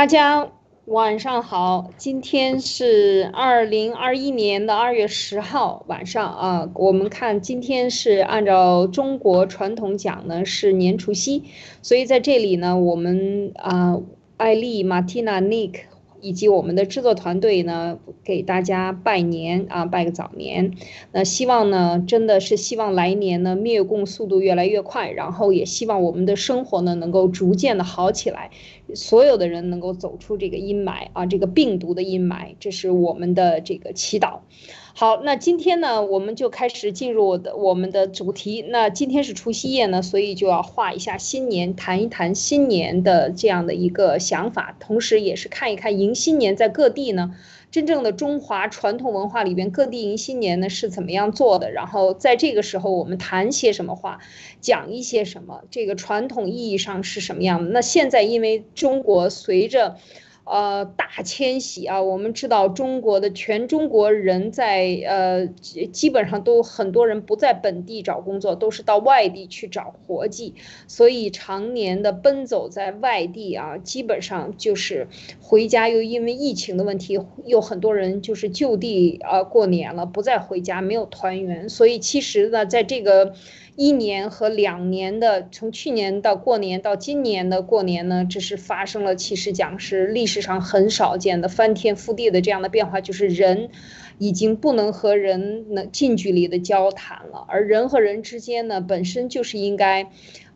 大家晚上好，今天是二零二一年的二月十号晚上啊。我们看今天是按照中国传统讲呢是年除夕，所以在这里呢，我们啊，艾丽、马蒂娜、尼克。以及我们的制作团队呢，给大家拜年啊，拜个早年。那希望呢，真的是希望来年呢，灭共速度越来越快，然后也希望我们的生活呢，能够逐渐的好起来，所有的人能够走出这个阴霾啊，这个病毒的阴霾，这是我们的这个祈祷。好，那今天呢，我们就开始进入的我们的主题。那今天是除夕夜呢，所以就要画一下新年，谈一谈新年的这样的一个想法，同时也是看一看迎新年在各地呢，真正的中华传统文化里边，各地迎新年呢是怎么样做的。然后在这个时候，我们谈些什么话，讲一些什么，这个传统意义上是什么样的？那现在因为中国随着。呃，大迁徙啊，我们知道中国的全中国人在呃，基本上都很多人不在本地找工作，都是到外地去找活计，所以常年的奔走在外地啊，基本上就是回家又因为疫情的问题，有很多人就是就地啊过年了，不再回家，没有团圆，所以其实呢，在这个。一年和两年的，从去年到过年到今年的过年呢，这是发生了，其实讲是历史上很少见的翻天覆地的这样的变化，就是人已经不能和人能近距离的交谈了，而人和人之间呢，本身就是应该。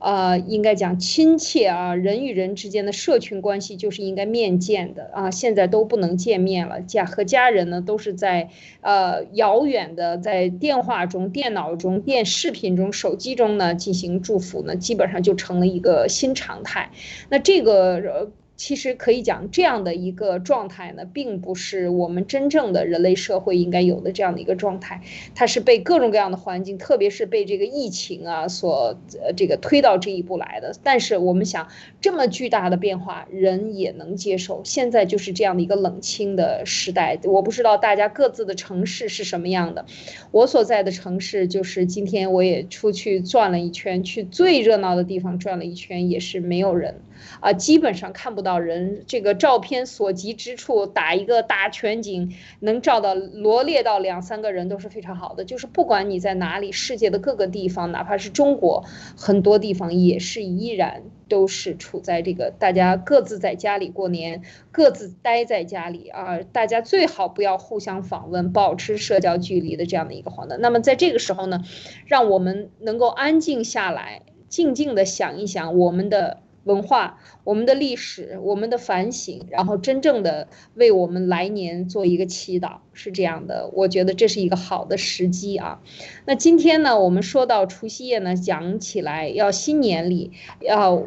呃，应该讲亲切啊，人与人之间的社群关系就是应该面见的啊，现在都不能见面了，家和家人呢都是在呃遥远的在电话中、电脑中、电视频中、手机中呢进行祝福呢，基本上就成了一个新常态。那这个呃。其实可以讲，这样的一个状态呢，并不是我们真正的人类社会应该有的这样的一个状态。它是被各种各样的环境，特别是被这个疫情啊所呃这个推到这一步来的。但是我们想，这么巨大的变化，人也能接受。现在就是这样的一个冷清的时代。我不知道大家各自的城市是什么样的。我所在的城市就是今天我也出去转了一圈，去最热闹的地方转了一圈，也是没有人。啊，基本上看不到人。这个照片所及之处，打一个大全景，能照到罗列到两三个人都是非常好的。就是不管你在哪里，世界的各个地方，哪怕是中国，很多地方也是依然都是处在这个大家各自在家里过年，各自待在家里啊。大家最好不要互相访问，保持社交距离的这样的一个环境。那么在这个时候呢，让我们能够安静下来，静静的想一想我们的。文化，我们的历史，我们的反省，然后真正的为我们来年做一个祈祷，是这样的。我觉得这是一个好的时机啊。那今天呢，我们说到除夕夜呢，讲起来要新年里要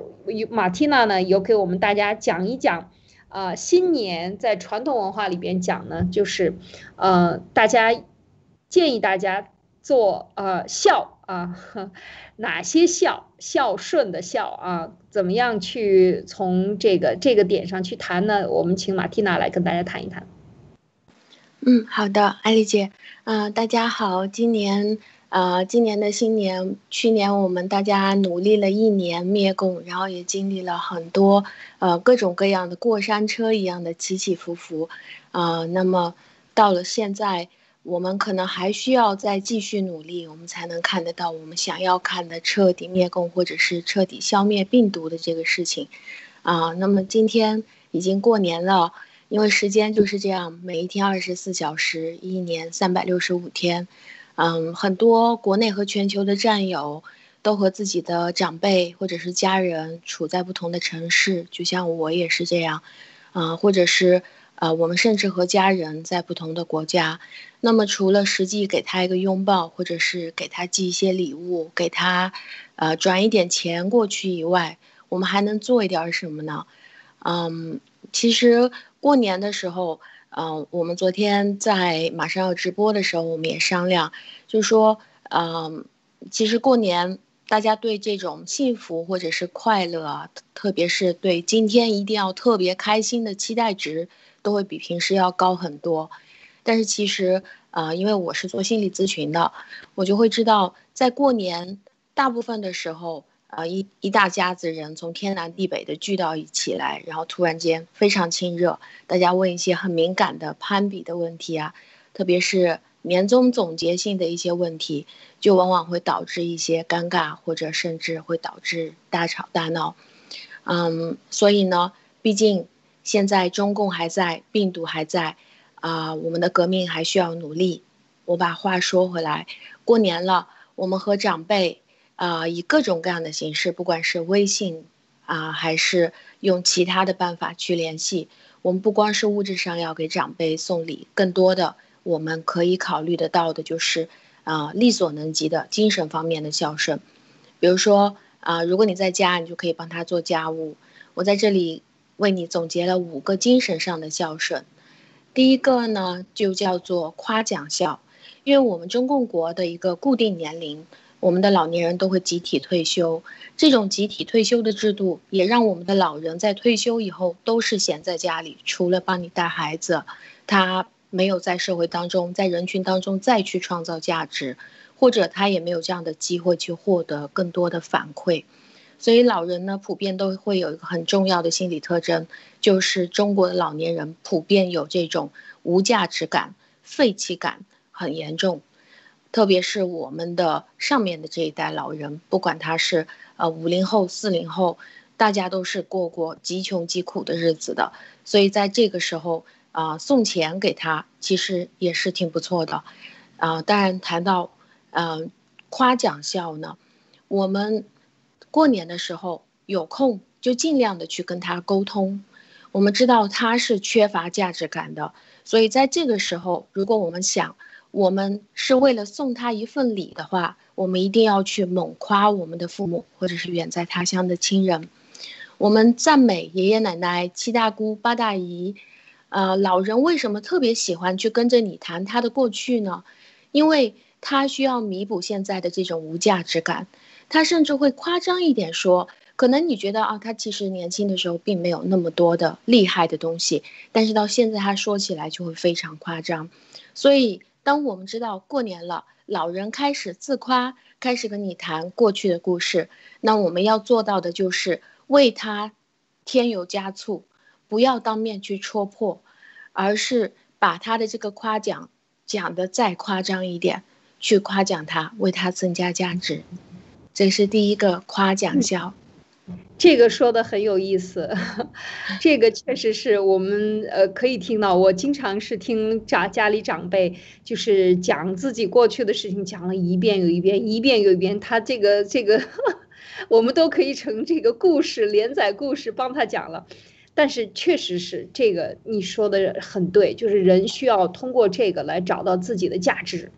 马蒂娜呢，有给我们大家讲一讲啊，新年在传统文化里边讲呢，就是呃，大家建议大家做呃孝啊。哪些孝孝顺的孝啊？怎么样去从这个这个点上去谈呢？我们请马蒂娜来跟大家谈一谈。嗯，好的，艾丽姐，嗯，大家好，今年呃，今年的新年，去年我们大家努力了一年灭共，然后也经历了很多呃各种各样的过山车一样的起起伏伏，啊，那么到了现在。我们可能还需要再继续努力，我们才能看得到我们想要看的彻底灭共，或者是彻底消灭病毒的这个事情，啊，那么今天已经过年了，因为时间就是这样，每一天二十四小时，一年三百六十五天，嗯，很多国内和全球的战友都和自己的长辈或者是家人处在不同的城市，就像我也是这样，啊，或者是。啊，我们甚至和家人在不同的国家，那么除了实际给他一个拥抱，或者是给他寄一些礼物，给他，呃，转一点钱过去以外，我们还能做一点什么呢？嗯，其实过年的时候，嗯，我们昨天在马上要直播的时候，我们也商量，就说，嗯，其实过年大家对这种幸福或者是快乐，特别是对今天一定要特别开心的期待值。都会比平时要高很多，但是其实，呃，因为我是做心理咨询的，我就会知道，在过年大部分的时候，呃一一大家子人从天南地北的聚到一起来，然后突然间非常亲热，大家问一些很敏感的攀比的问题啊，特别是年终总结性的一些问题，就往往会导致一些尴尬，或者甚至会导致大吵大闹。嗯，所以呢，毕竟现在中共还在，病毒还在，啊，我们的革命还需要努力。我把话说回来，过年了，我们和长辈啊，以各种各样的形式，不管是微信啊，还是用其他的办法去联系。我们不光是物质上要给长辈送礼，更多的我们可以考虑得到的就是啊，力所能及的精神方面的孝顺，比如说。啊，如果你在家，你就可以帮他做家务。我在这里为你总结了五个精神上的孝顺。第一个呢，就叫做夸奖孝，因为我们中共国的一个固定年龄，我们的老年人都会集体退休。这种集体退休的制度，也让我们的老人在退休以后都是闲在家里，除了帮你带孩子，他没有在社会当中，在人群当中再去创造价值。或者他也没有这样的机会去获得更多的反馈，所以老人呢普遍都会有一个很重要的心理特征，就是中国的老年人普遍有这种无价值感、废弃感很严重，特别是我们的上面的这一代老人，不管他是呃五零后、四零后，大家都是过过极穷极苦的日子的，所以在这个时候啊送钱给他其实也是挺不错的，啊当然谈到。嗯，夸奖笑呢，我们过年的时候有空就尽量的去跟他沟通。我们知道他是缺乏价值感的，所以在这个时候，如果我们想我们是为了送他一份礼的话，我们一定要去猛夸我们的父母或者是远在他乡的亲人。我们赞美爷爷奶奶、七大姑八大姨，呃，老人为什么特别喜欢去跟着你谈他的过去呢？因为。他需要弥补现在的这种无价值感，他甚至会夸张一点说，可能你觉得啊，他其实年轻的时候并没有那么多的厉害的东西，但是到现在他说起来就会非常夸张。所以，当我们知道过年了，老人开始自夸，开始跟你谈过去的故事，那我们要做到的就是为他添油加醋，不要当面去戳破，而是把他的这个夸奖讲的再夸张一点。去夸奖他，为他增加价值，这是第一个夸奖笑。这个说的很有意思，这个确实是我们呃可以听到。我经常是听家家里长辈就是讲自己过去的事情，讲了一遍又一遍，一遍又一遍。他这个这个，我们都可以成这个故事连载故事帮他讲了。但是确实是这个你说的很对，就是人需要通过这个来找到自己的价值。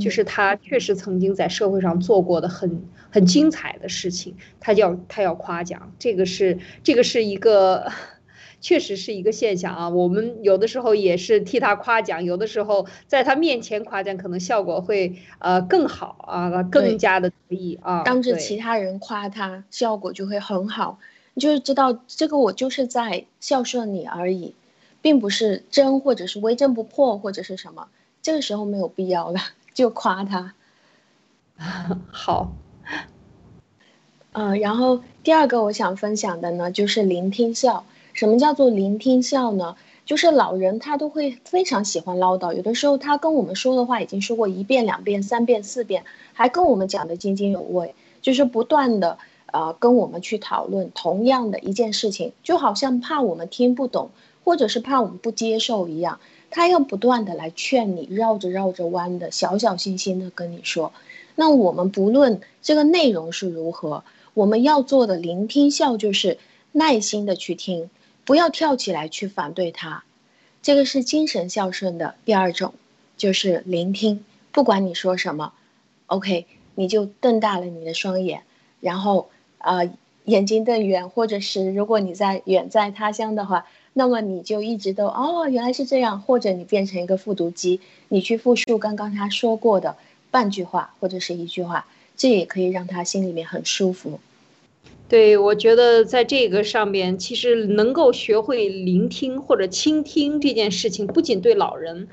就是他确实曾经在社会上做过的很很精彩的事情，他要他要夸奖，这个是这个是一个，确实是一个现象啊。我们有的时候也是替他夸奖，有的时候在他面前夸奖，可能效果会呃更好啊，更加的得意啊。当着其他人夸他，效果就会很好。你就是知道这个，我就是在孝顺你而已，并不是真或者是微真不破或者是什么。这个时候没有必要了。就夸他，好，嗯，然后第二个我想分享的呢，就是聆听笑。什么叫做聆听笑呢？就是老人他都会非常喜欢唠叨，有的时候他跟我们说的话已经说过一遍、两遍、三遍、四遍，还跟我们讲的津津有味，就是不断的呃跟我们去讨论同样的一件事情，就好像怕我们听不懂，或者是怕我们不接受一样。他要不断的来劝你，绕着绕着弯的，小小心心的跟你说。那我们不论这个内容是如何，我们要做的聆听孝就是耐心的去听，不要跳起来去反对他。这个是精神孝顺的第二种，就是聆听。不管你说什么，OK，你就瞪大了你的双眼，然后啊眼睛瞪圆，或者是如果你在远在他乡的话。那么你就一直都哦，原来是这样，或者你变成一个复读机，你去复述刚刚他说过的半句话或者是一句话，这也可以让他心里面很舒服。对，我觉得在这个上面，其实能够学会聆听或者倾听这件事情，不仅对老人，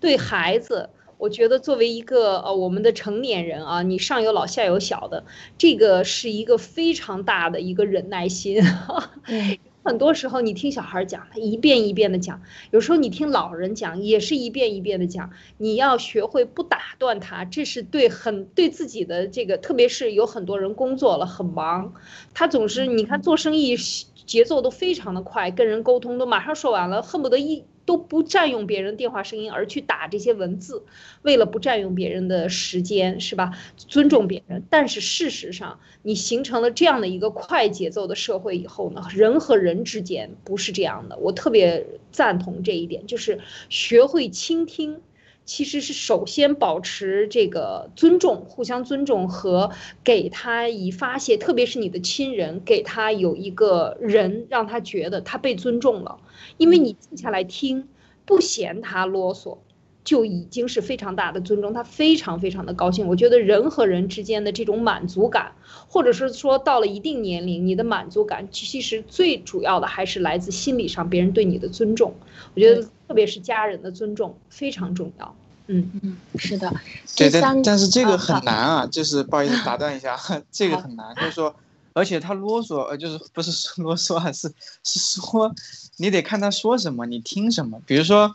对孩子，我觉得作为一个呃我们的成年人啊，你上有老下有小的，这个是一个非常大的一个忍耐心。很多时候你听小孩讲，他一遍一遍的讲；有时候你听老人讲，也是一遍一遍的讲。你要学会不打断他，这是对很对自己的这个，特别是有很多人工作了很忙，他总是你看做生意节奏都非常的快，跟人沟通都马上说完了，恨不得一。都不占用别人电话声音，而去打这些文字，为了不占用别人的时间，是吧？尊重别人。但是事实上，你形成了这样的一个快节奏的社会以后呢，人和人之间不是这样的。我特别赞同这一点，就是学会倾听。其实是首先保持这个尊重，互相尊重和给他以发泄，特别是你的亲人，给他有一个人让他觉得他被尊重了，因为你静下来听，不嫌他啰嗦，就已经是非常大的尊重，他非常非常的高兴。我觉得人和人之间的这种满足感，或者是说到了一定年龄，你的满足感其实最主要的还是来自心理上别人对你的尊重。我觉得。特别是家人的尊重非常重要。嗯嗯，是的。对，但但是这个很难啊，就是不好意思打断一下，这个很难，就是说，而且他啰嗦，呃，就是不是啰嗦啊，是是说，你得看他说什么，你听什么。比如说，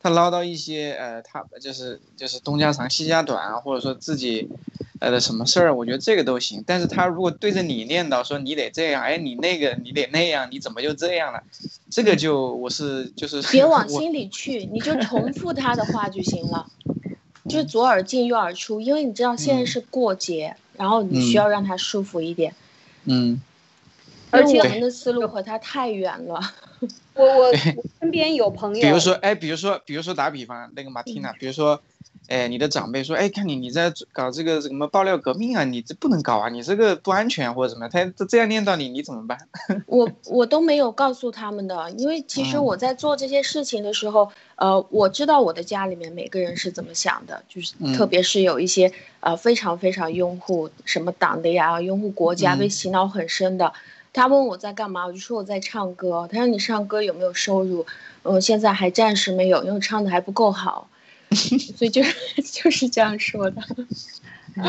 他唠叨一些，呃，他就是就是东家长西家短啊，或者说自己。呃，什么事儿？我觉得这个都行，但是他如果对着你念叨说你得这样，哎，你那个你得那样，你怎么就这样了？这个就我是就是 别往心里去，你就重复他的话就行了，就是左耳进右耳出，因为你知道现在是过节，然后你需要让他舒服一点。嗯，而且我们的思路和他太远了。我我身边有朋友，比如说哎，比如说比如说打比方那个马蒂娜，比如说。哎，你的长辈说，哎，看你你在搞这个什么爆料革命啊，你这不能搞啊，你这个不安全或者什么，他这样念叨你，你怎么办？我我都没有告诉他们的，因为其实我在做这些事情的时候，呃，我知道我的家里面每个人是怎么想的，就是特别是有一些呃非常非常拥护什么党的呀，拥护国家被洗脑很深的，他问我在干嘛，我就说我在唱歌，他说你唱歌有没有收入？嗯，现在还暂时没有，因为唱的还不够好。所以就 就是这样说的，嗯，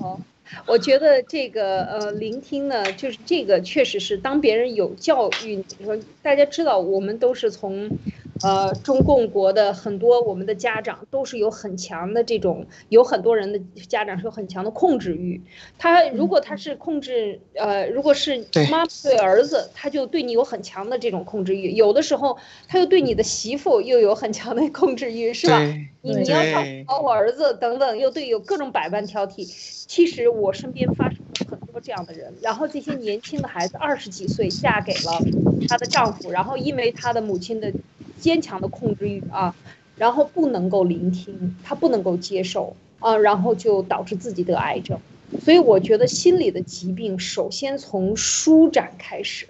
好，我觉得这个呃，聆听呢，就是这个确实是当别人有教育，说大家知道，我们都是从。呃，中共国的很多我们的家长都是有很强的这种，有很多人的家长是有很强的控制欲。他如果他是控制，呃，如果是妈对儿子，他就对你有很强的这种控制欲。有的时候他又对你的媳妇又有很强的控制欲，是吧？你你要讨好我儿子等等，又对有各种百般挑剔。其实我身边发生了很多这样的人，然后这些年轻的孩子二十几岁嫁给了她的丈夫，然后因为她的母亲的。坚强的控制欲啊，然后不能够聆听，他不能够接受啊，然后就导致自己得癌症。所以我觉得心理的疾病首先从舒展开始，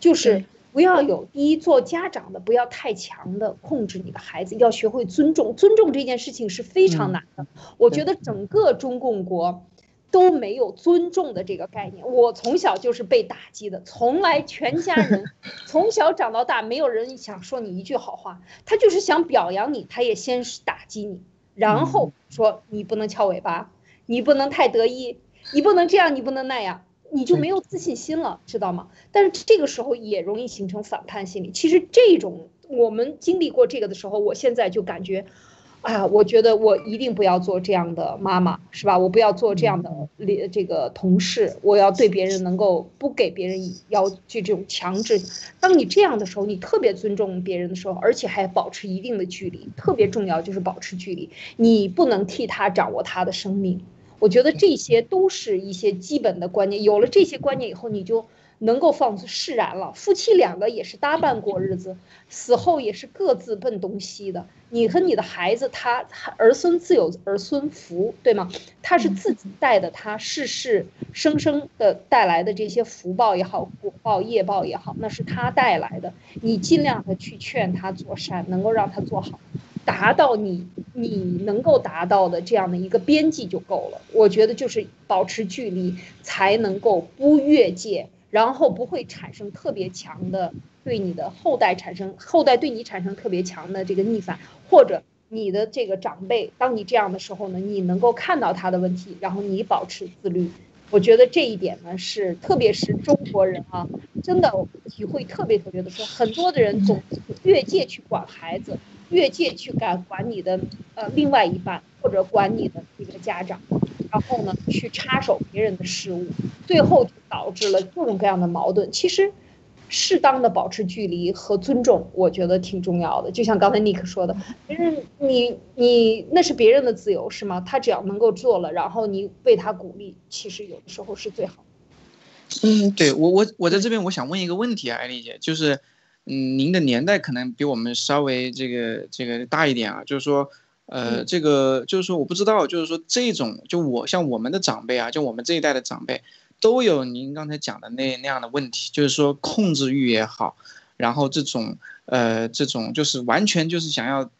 就是不要有第一做家长的不要太强的控制你的孩子，要学会尊重。尊重这件事情是非常难的。我觉得整个中共国。都没有尊重的这个概念，我从小就是被打击的，从来全家人 从小长到大，没有人想说你一句好话，他就是想表扬你，他也先打击你，然后说你不能翘尾巴，你不能太得意，你不能这样，你不能那样，你就没有自信心了，知道吗？但是这个时候也容易形成反叛心理。其实这种我们经历过这个的时候，我现在就感觉。哎呀，我觉得我一定不要做这样的妈妈，是吧？我不要做这样的这个同事，我要对别人能够不给别人要这种强制。当你这样的时候，你特别尊重别人的时候，而且还保持一定的距离，特别重要就是保持距离。你不能替他掌握他的生命。我觉得这些都是一些基本的观念。有了这些观念以后，你就。能够放释然了，夫妻两个也是搭伴过日子，死后也是各自奔东西的。你和你的孩子，他儿孙自有儿孙福，对吗？他是自己带的，他世世生生的带来的这些福报也好，果报业报也好，那是他带来的。你尽量的去劝他做善，能够让他做好，达到你你能够达到的这样的一个边际就够了。我觉得就是保持距离，才能够不越界。然后不会产生特别强的对你的后代产生后代对你产生特别强的这个逆反，或者你的这个长辈，当你这样的时候呢，你能够看到他的问题，然后你保持自律。我觉得这一点呢，是特别是中国人啊，真的体会特别特别的深。很多的人总越界去管孩子，越界去管管你的呃另外一半，或者管你的这个家长，然后呢去插手别人的事务，最后导致了各种各样的矛盾。其实。适当的保持距离和尊重，我觉得挺重要的。就像刚才尼克说的，别人你你那是别人的自由，是吗？他只要能够做了，然后你为他鼓励，其实有的时候是最好。嗯，对我我我在这边我想问一个问题啊，艾丽姐，就是嗯，您的年代可能比我们稍微这个这个大一点啊，就是说呃，这个就是说我不知道，就是说这种就我像我们的长辈啊，就我们这一代的长辈。都有您刚才讲的那那样的问题，就是说控制欲也好，然后这种呃这种就是完全就是想要，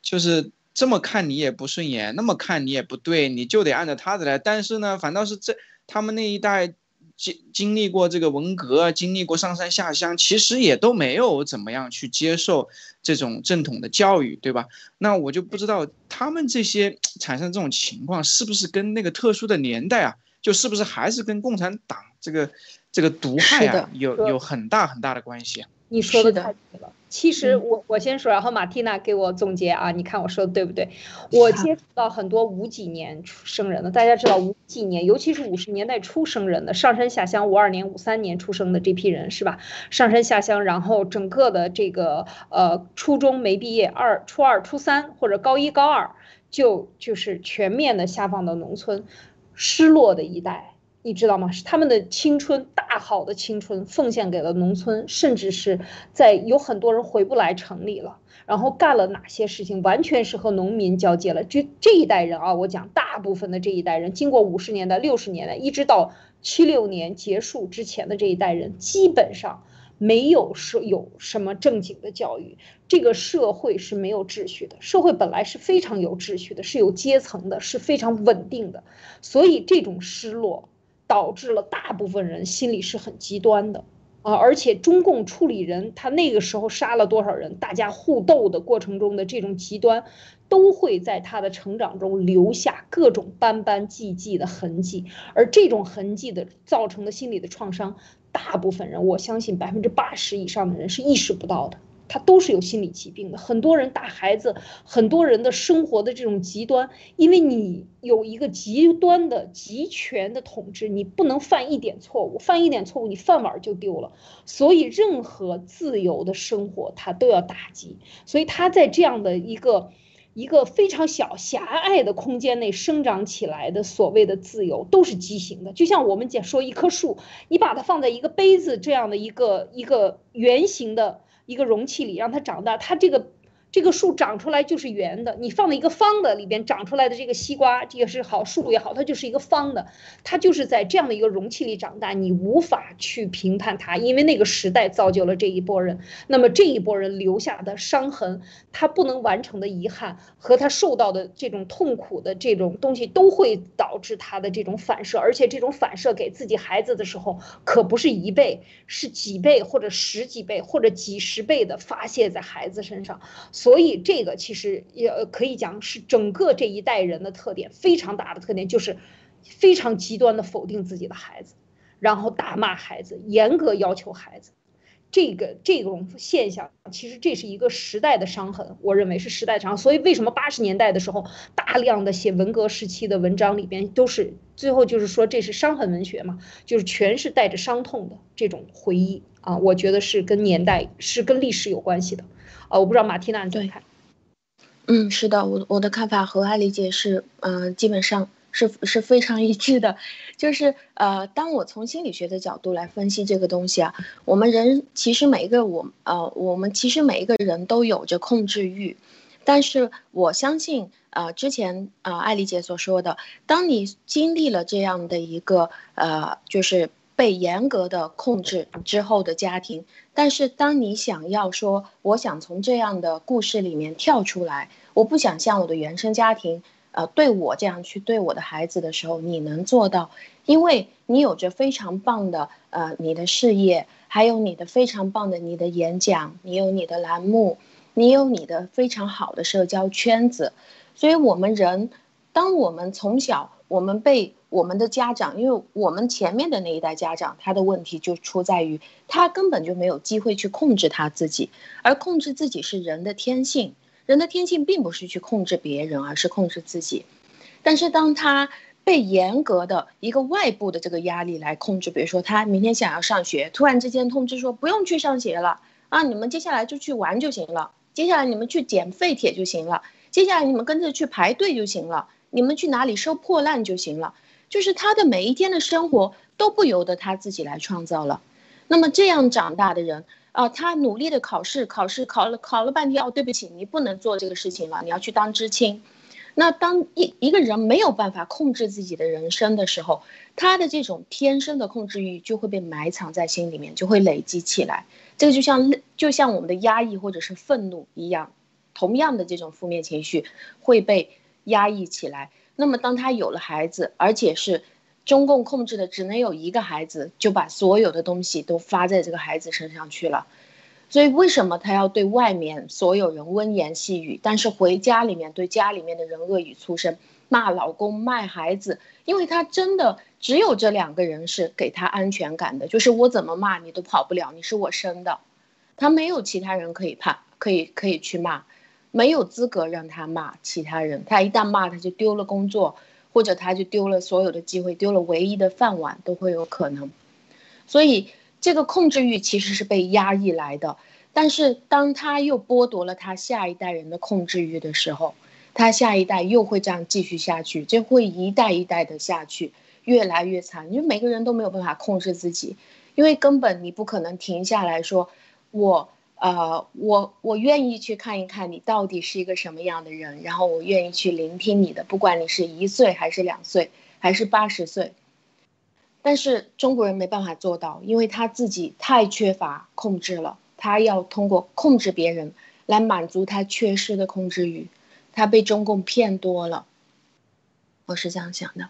就是这么看你也不顺眼，那么看你也不对，你就得按照他的来。但是呢，反倒是这他们那一代经经历过这个文革，经历过上山下乡，其实也都没有怎么样去接受这种正统的教育，对吧？那我就不知道他们这些产生这种情况，是不是跟那个特殊的年代啊？就是不是还是跟共产党这个这个毒害啊有有很大很大的关系啊？你说的太对了。其实我我先说，然后马蒂娜给我总结啊，你看我说的对不对？我接触到很多五几年出生人的，大家知道五几年，尤其是五十年代出生人的，上山下乡，五二年、五三年出生的这批人是吧？上山下乡，然后整个的这个呃初中没毕业，二初二、初三或者高一、高二就就是全面的下放到农村。失落的一代，你知道吗？是他们的青春，大好的青春奉献给了农村，甚至是在有很多人回不来城里了。然后干了哪些事情，完全是和农民交接了。就这一代人啊，我讲大部分的这一代人，经过五十年代、六十年代，一直到七六年结束之前的这一代人，基本上。没有说有什么正经的教育，这个社会是没有秩序的。社会本来是非常有秩序的，是有阶层的，是非常稳定的。所以这种失落导致了大部分人心里是很极端的啊！而且中共处理人，他那个时候杀了多少人，大家互斗的过程中的这种极端，都会在他的成长中留下各种斑斑迹迹的痕迹，而这种痕迹的造成的心理的创伤。大部分人，我相信百分之八十以上的人是意识不到的，他都是有心理疾病的。很多人打孩子，很多人的生活的这种极端，因为你有一个极端的集权的统治，你不能犯一点错误，犯一点错误，你饭碗就丢了。所以，任何自由的生活，他都要打击。所以，他在这样的一个。一个非常小狭隘的空间内生长起来的所谓的自由，都是畸形的。就像我们讲说一棵树，你把它放在一个杯子这样的一个一个圆形的一个容器里，让它长大，它这个。这个树长出来就是圆的，你放在一个方的里边长出来的这个西瓜，这个是好树也好，它就是一个方的，它就是在这样的一个容器里长大，你无法去评判它，因为那个时代造就了这一波人，那么这一波人留下的伤痕，他不能完成的遗憾和他受到的这种痛苦的这种东西，都会导致他的这种反射，而且这种反射给自己孩子的时候，可不是一倍，是几倍或者十几倍或者几十倍的发泄在孩子身上。所以这个其实也可以讲是整个这一代人的特点，非常大的特点就是非常极端的否定自己的孩子，然后大骂孩子，严格要求孩子。这个这种现象，其实这是一个时代的伤痕，我认为是时代伤。所以为什么八十年代的时候，大量的写文革时期的文章里边都是最后就是说这是伤痕文学嘛，就是全是带着伤痛的这种回忆啊，我觉得是跟年代是跟历史有关系的。啊，我不知道马蒂娜怎么看。嗯，是的，我我的看法和艾丽姐是，嗯，基本上是是非常一致的。就是呃，当我从心理学的角度来分析这个东西啊，我们人其实每一个我呃，我们其实每一个人都有着控制欲，但是我相信呃，之前呃，艾丽姐所说的，当你经历了这样的一个呃，就是。被严格的控制之后的家庭，但是当你想要说，我想从这样的故事里面跳出来，我不想像我的原生家庭，呃，对我这样去对我的孩子的时候，你能做到？因为你有着非常棒的呃你的事业，还有你的非常棒的你的演讲，你有你的栏目，你有你的非常好的社交圈子，所以我们人，当我们从小我们被我们的家长，因为我们前面的那一代家长，他的问题就出在于他根本就没有机会去控制他自己，而控制自己是人的天性，人的天性并不是去控制别人，而是控制自己。但是当他被严格的一个外部的这个压力来控制，比如说他明天想要上学，突然之间通知说不用去上学了啊，你们接下来就去玩就行了，接下来你们去捡废铁就行了，接下来你们跟着去排队就行了，你们去哪里收破烂就行了，就是他的每一天的生活都不由得他自己来创造了。那么这样长大的人啊，他努力的考试，考试考了考了半天，哦，对不起，你不能做这个事情了，你要去当知青。那当一一个人没有办法控制自己的人生的时候，他的这种天生的控制欲就会被埋藏在心里面，就会累积起来。这个就像就像我们的压抑或者是愤怒一样，同样的这种负面情绪会被压抑起来。那么当他有了孩子，而且是中共控制的只能有一个孩子，就把所有的东西都发在这个孩子身上去了。所以，为什么他要对外面所有人温言细语，但是回家里面对家里面的人恶语粗声，骂老公、骂孩子？因为他真的只有这两个人是给他安全感的，就是我怎么骂你都跑不了，你是我生的，他没有其他人可以怕，可以可以去骂，没有资格让他骂其他人。他一旦骂，他就丢了工作，或者他就丢了所有的机会，丢了唯一的饭碗都会有可能。所以。这个控制欲其实是被压抑来的，但是当他又剥夺了他下一代人的控制欲的时候，他下一代又会这样继续下去，这会一代一代的下去，越来越惨。因为每个人都没有办法控制自己，因为根本你不可能停下来说，我呃我我愿意去看一看你到底是一个什么样的人，然后我愿意去聆听你的，不管你是一岁还是两岁还是八十岁。但是中国人没办法做到，因为他自己太缺乏控制了。他要通过控制别人来满足他缺失的控制欲，他被中共骗多了。我是这样想的。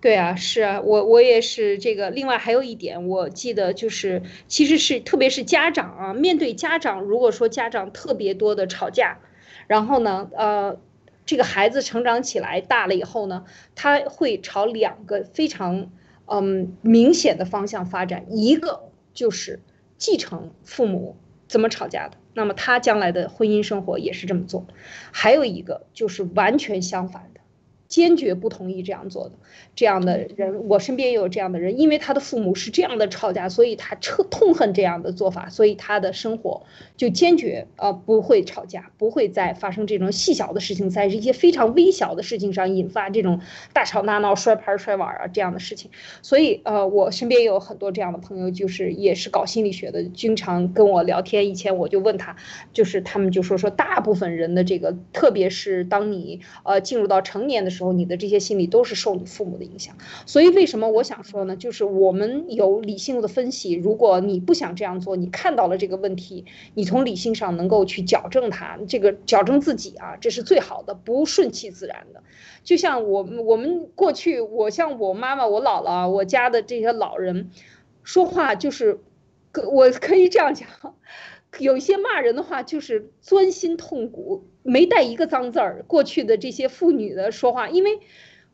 对啊，是啊，我我也是这个。另外还有一点，我记得就是，其实是特别是家长啊，面对家长，如果说家长特别多的吵架，然后呢，呃。这个孩子成长起来大了以后呢，他会朝两个非常嗯明显的方向发展，一个就是继承父母怎么吵架的，那么他将来的婚姻生活也是这么做；还有一个就是完全相反的。坚决不同意这样做的，这样的人，我身边也有这样的人，因为他的父母是这样的吵架，所以他彻痛恨这样的做法，所以他的生活就坚决呃不会吵架，不会再发生这种细小的事情，在一些非常微小的事情上引发这种大吵大闹、摔盘摔碗啊这样的事情。所以呃，我身边也有很多这样的朋友，就是也是搞心理学的，经常跟我聊天。以前我就问他，就是他们就说说大部分人的这个，特别是当你呃进入到成年的时候。时候，你的这些心理都是受你父母的影响，所以为什么我想说呢？就是我们有理性的分析，如果你不想这样做，你看到了这个问题，你从理性上能够去矫正它，这个矫正自己啊，这是最好的，不顺其自然的。就像我我们过去，我像我妈妈、我姥姥、我家的这些老人，说话就是，我可以这样讲。有一些骂人的话，就是钻心痛骨，没带一个脏字儿。过去的这些妇女的说话，因为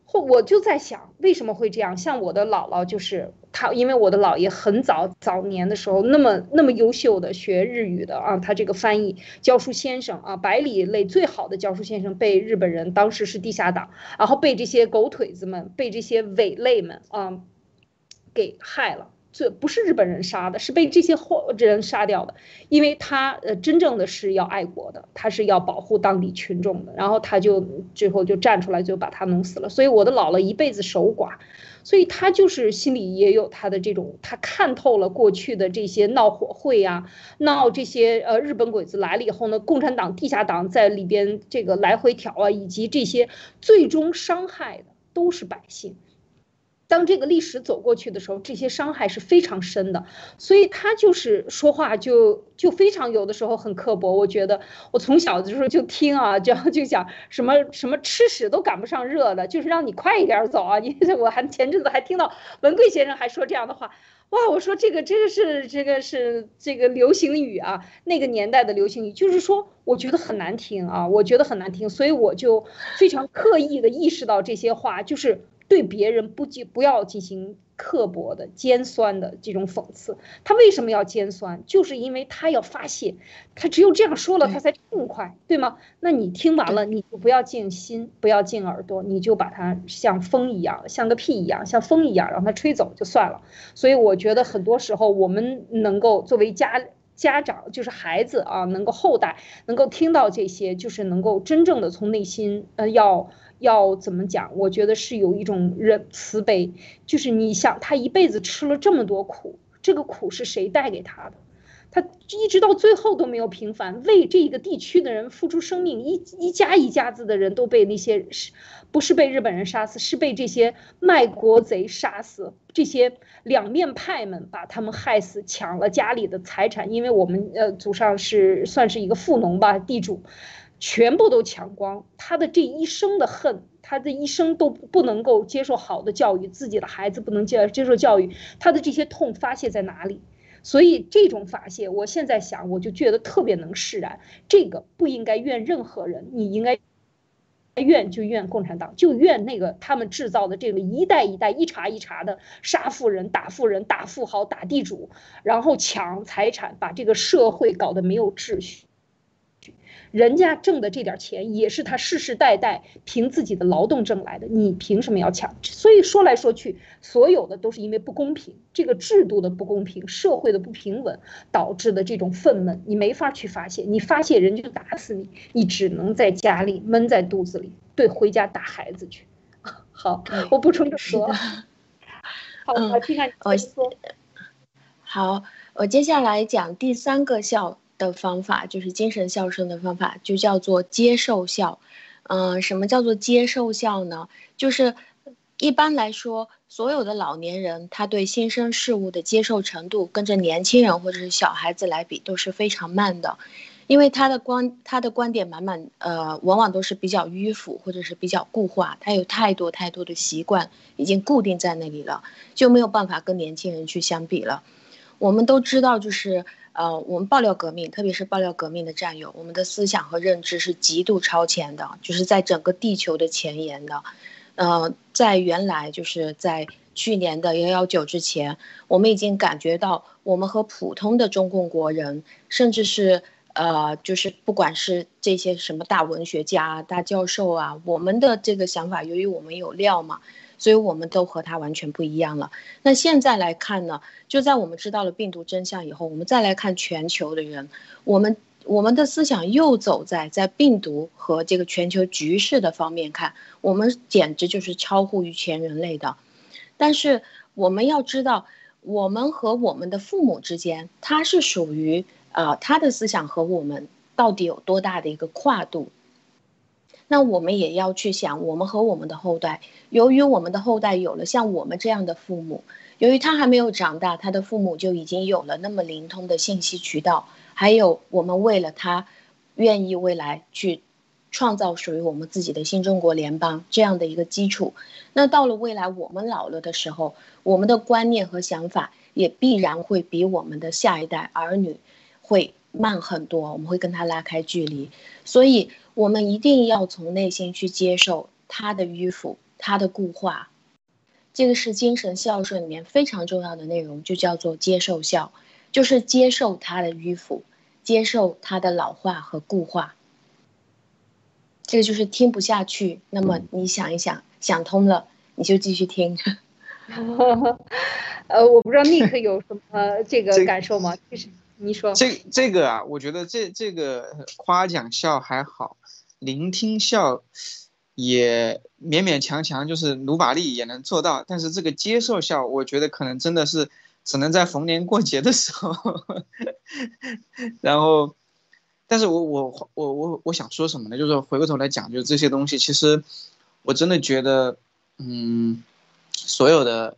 后，我就在想，为什么会这样？像我的姥姥，就是她，因为我的姥爷很早早年的时候，那么那么优秀的学日语的啊，他这个翻译教书先生啊，百里类最好的教书先生，被日本人当时是地下党，然后被这些狗腿子们，被这些伪类们啊，给害了。这不是日本人杀的，是被这些货人杀掉的，因为他呃真正的是要爱国的，他是要保护当地群众的，然后他就最后就站出来就把他弄死了。所以我的姥姥一辈子守寡，所以他就是心里也有他的这种，他看透了过去的这些闹火会啊，闹这些呃日本鬼子来了以后呢，共产党地下党在里边这个来回挑啊，以及这些最终伤害的都是百姓。当这个历史走过去的时候，这些伤害是非常深的，所以他就是说话就就非常有的时候很刻薄。我觉得我从小的时候就听啊，就就讲什么什么吃屎都赶不上热的，就是让你快一点走啊！你 我还前阵子还听到文贵先生还说这样的话，哇！我说这个这个是这个是这个流行语啊，那个年代的流行语，就是说我觉得很难听啊，我觉得很难听，所以我就非常刻意的意识到这些话就是。对别人不进不要进行刻薄的尖酸的这种讽刺，他为什么要尖酸？就是因为他要发泄，他只有这样说了，他才痛快，对吗？那你听完了，你就不要进心，不要进耳朵，你就把它像风一样，像个屁一样，像风一样让它吹走就算了。所以我觉得很多时候我们能够作为家家长，就是孩子啊，能够后代能够听到这些，就是能够真正的从内心呃要。要怎么讲？我觉得是有一种人慈悲，就是你想他一辈子吃了这么多苦，这个苦是谁带给他的？他一直到最后都没有平凡，为这个地区的人付出生命，一一家一家子的人都被那些是，不是被日本人杀死，是被这些卖国贼杀死，这些两面派们把他们害死，抢了家里的财产，因为我们呃祖上是算是一个富农吧，地主。全部都抢光，他的这一生的恨，他的一生都不能够接受好的教育，自己的孩子不能接接受教育，他的这些痛发泄在哪里？所以这种发泄，我现在想，我就觉得特别能释然。这个不应该怨任何人，你应该。怨就怨共产党，就怨那个他们制造的这个一代一代一茬一茬的杀富人、打富人、打富豪、打地主，然后抢财产，把这个社会搞得没有秩序。人家挣的这点钱也是他世世代代凭自己的劳动挣来的，你凭什么要抢？所以说来说去，所有的都是因为不公平，这个制度的不公平，社会的不平稳导致的这种愤懑，你没法去发泄，你发泄人就打死你，你只能在家里闷在肚子里，对，回家打孩子去。好，我补充这么多。好，我听看你说。好，我接下来讲第三个笑。的方法就是精神孝顺的方法，就叫做接受孝。嗯，什么叫做接受孝呢？就是一般来说，所有的老年人他对新生事物的接受程度，跟着年轻人或者是小孩子来比都是非常慢的，因为他的观他的观点满满呃，往往都是比较迂腐或者是比较固化，他有太多太多的习惯已经固定在那里了，就没有办法跟年轻人去相比了。我们都知道，就是。呃，我们爆料革命，特别是爆料革命的战友，我们的思想和认知是极度超前的，就是在整个地球的前沿的。呃，在原来就是在去年的幺幺九之前，我们已经感觉到，我们和普通的中共国人，甚至是呃，就是不管是这些什么大文学家、大教授啊，我们的这个想法，由于我们有料嘛。所以我们都和他完全不一样了。那现在来看呢？就在我们知道了病毒真相以后，我们再来看全球的人，我们我们的思想又走在在病毒和这个全球局势的方面看，我们简直就是超乎于全人类的。但是我们要知道，我们和我们的父母之间，他是属于啊，他的思想和我们到底有多大的一个跨度？那我们也要去想，我们和我们的后代，由于我们的后代有了像我们这样的父母，由于他还没有长大，他的父母就已经有了那么灵通的信息渠道，还有我们为了他，愿意未来去创造属于我们自己的新中国联邦这样的一个基础。那到了未来我们老了的时候，我们的观念和想法也必然会比我们的下一代儿女会慢很多，我们会跟他拉开距离，所以。我们一定要从内心去接受他的迂腐，他的固化，这个是精神孝顺里面非常重要的内容，就叫做接受孝，就是接受他的迂腐，接受他的老化和固化。这个就是听不下去，那么你想一想，想通了，你就继续听。呃，我不知道 Nick 有什么这个感受吗？其实你说这这个啊，我觉得这这个夸奖笑还好。聆听笑，也勉勉强强，就是努把力也能做到。但是这个接受笑，我觉得可能真的是只能在逢年过节的时候。然后，但是我我我我我想说什么呢？就是回过头来讲，就是这些东西，其实我真的觉得，嗯，所有的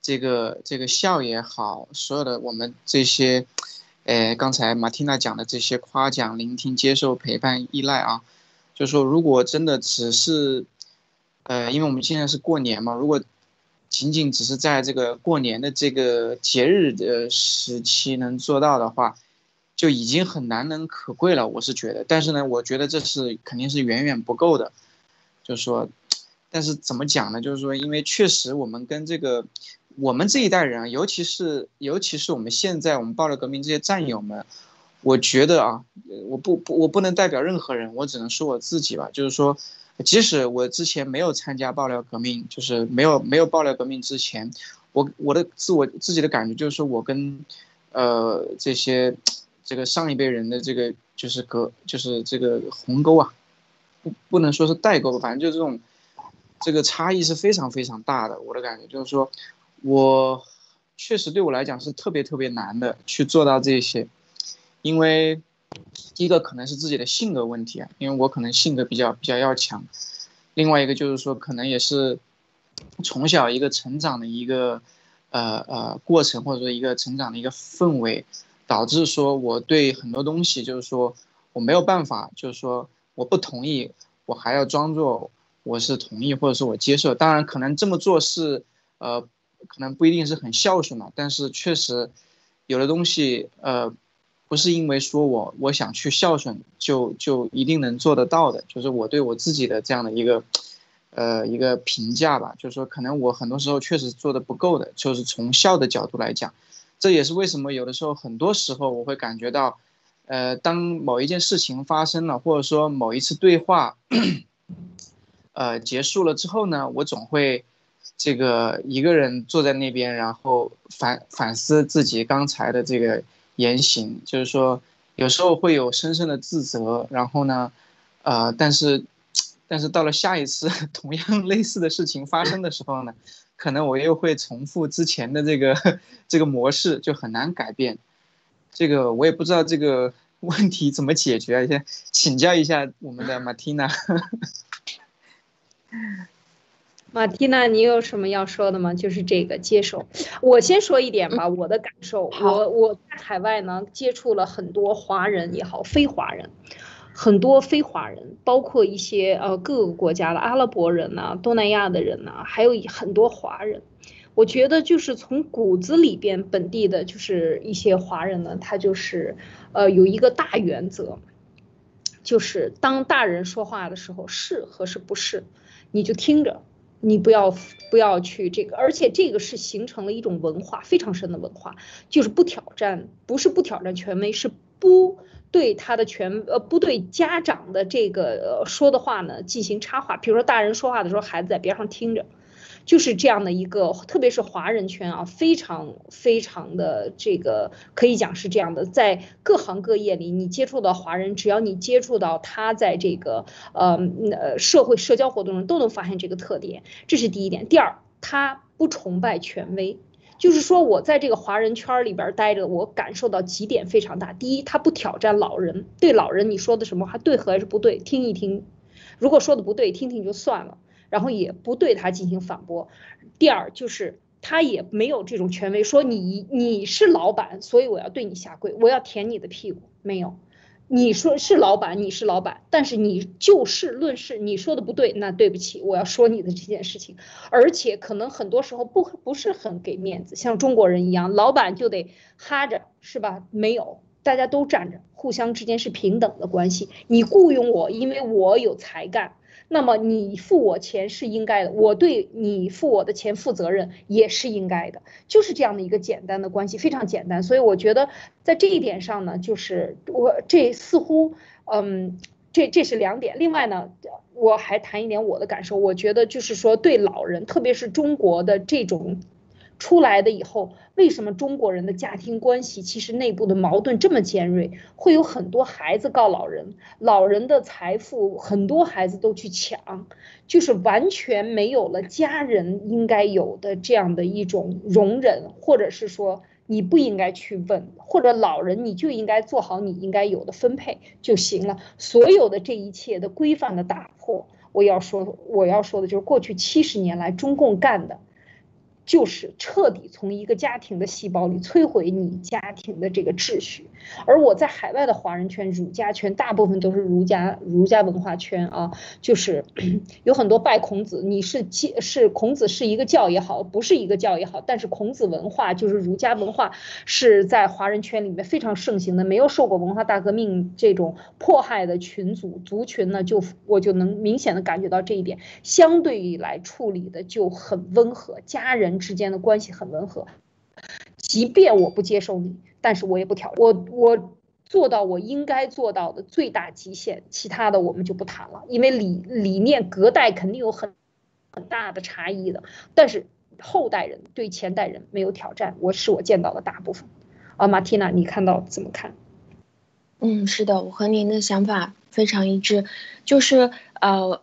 这个这个笑也好，所有的我们这些，呃，刚才马蒂娜讲的这些夸奖、聆听、接受、陪伴、依赖啊，就是说如果真的只是，呃，因为我们现在是过年嘛，如果仅仅只是在这个过年的这个节日的时期能做到的话，就已经很难能可贵了。我是觉得，但是呢，我觉得这是肯定是远远不够的。就是说，但是怎么讲呢？就是说，因为确实我们跟这个我们这一代人，尤其是尤其是我们现在我们爆料革命这些战友们，我觉得啊，我不不我不能代表任何人，我只能说我自己吧。就是说。即使我之前没有参加爆料革命，就是没有没有爆料革命之前，我我的自我自己的感觉就是说我跟，呃这些，这个上一辈人的这个就是隔就是这个鸿沟啊，不不能说是代沟吧，反正就这种，这个差异是非常非常大的。我的感觉就是说，我确实对我来讲是特别特别难的去做到这些，因为。第一个可能是自己的性格问题啊，因为我可能性格比较比较要强。另外一个就是说，可能也是从小一个成长的一个呃呃过程，或者说一个成长的一个氛围，导致说我对很多东西就是说我没有办法，就是说我不同意，我还要装作我是同意，或者说我接受。当然，可能这么做是呃可能不一定是很孝顺嘛，但是确实有的东西呃。不是因为说我我想去孝顺就就一定能做得到的，就是我对我自己的这样的一个，呃一个评价吧，就是说可能我很多时候确实做的不够的，就是从孝的角度来讲，这也是为什么有的时候很多时候我会感觉到，呃当某一件事情发生了，或者说某一次对话，呃结束了之后呢，我总会这个一个人坐在那边，然后反反思自己刚才的这个。言行就是说，有时候会有深深的自责，然后呢，呃，但是，但是到了下一次 同样类似的事情发生的时候呢，可能我又会重复之前的这个 这个模式，就很难改变。这个我也不知道这个问题怎么解决，先请教一下我们的马蒂娜。马蒂娜，你有什么要说的吗？就是这个接受。我先说一点吧，我的感受。我我在海外呢，接触了很多华人也好，非华人，很多非华人，包括一些呃各个国家的阿拉伯人呐、东南亚的人呐，还有很多华人。我觉得就是从骨子里边本地的，就是一些华人呢，他就是呃有一个大原则，就是当大人说话的时候，是和是不是，你就听着。你不要不要去这个，而且这个是形成了一种文化非常深的文化，就是不挑战，不是不挑战权威，是不对他的权呃不对家长的这个说的话呢进行插话，比如说大人说话的时候，孩子在边上听着。就是这样的一个，特别是华人圈啊，非常非常的这个，可以讲是这样的，在各行各业里，你接触到华人，只要你接触到他在这个呃呃社会社交活动中，都能发现这个特点，这是第一点。第二，他不崇拜权威，就是说我在这个华人圈里边待着，我感受到几点非常大。第一，他不挑战老人，对老人你说的什么话对和还是不对，听一听，如果说的不对，听听就算了。然后也不对他进行反驳。第二就是他也没有这种权威，说你你是老板，所以我要对你下跪，我要舔你的屁股。没有，你说是老板，你是老板，但是你就事论事，你说的不对，那对不起，我要说你的这件事情。而且可能很多时候不不是很给面子，像中国人一样，老板就得哈着，是吧？没有，大家都站着，互相之间是平等的关系。你雇佣我，因为我有才干。那么你付我钱是应该的，我对你付我的钱负责任也是应该的，就是这样的一个简单的关系，非常简单。所以我觉得在这一点上呢，就是我这似乎，嗯，这这是两点。另外呢，我还谈一点我的感受，我觉得就是说对老人，特别是中国的这种。出来的以后，为什么中国人的家庭关系其实内部的矛盾这么尖锐？会有很多孩子告老人，老人的财富很多孩子都去抢，就是完全没有了家人应该有的这样的一种容忍，或者是说你不应该去问，或者老人你就应该做好你应该有的分配就行了。所有的这一切的规范的打破，我要说我要说的就是过去七十年来中共干的。就是彻底从一个家庭的细胞里摧毁你家庭的这个秩序，而我在海外的华人圈、儒家圈，大部分都是儒家儒家文化圈啊，就是 有很多拜孔子，你是是孔子是一个教也好，不是一个教也好，但是孔子文化就是儒家文化是在华人圈里面非常盛行的，没有受过文化大革命这种迫害的群族族群呢，就我就能明显的感觉到这一点，相对于来处理的就很温和，家人。人之间的关系很温和，即便我不接受你，但是我也不挑我我做到我应该做到的最大极限，其他的我们就不谈了，因为理理念隔代肯定有很很大的差异的，但是后代人对前代人没有挑战，我是我见到的大部分。啊，马蒂娜，你看到怎么看？嗯，是的，我和您的想法非常一致，就是呃。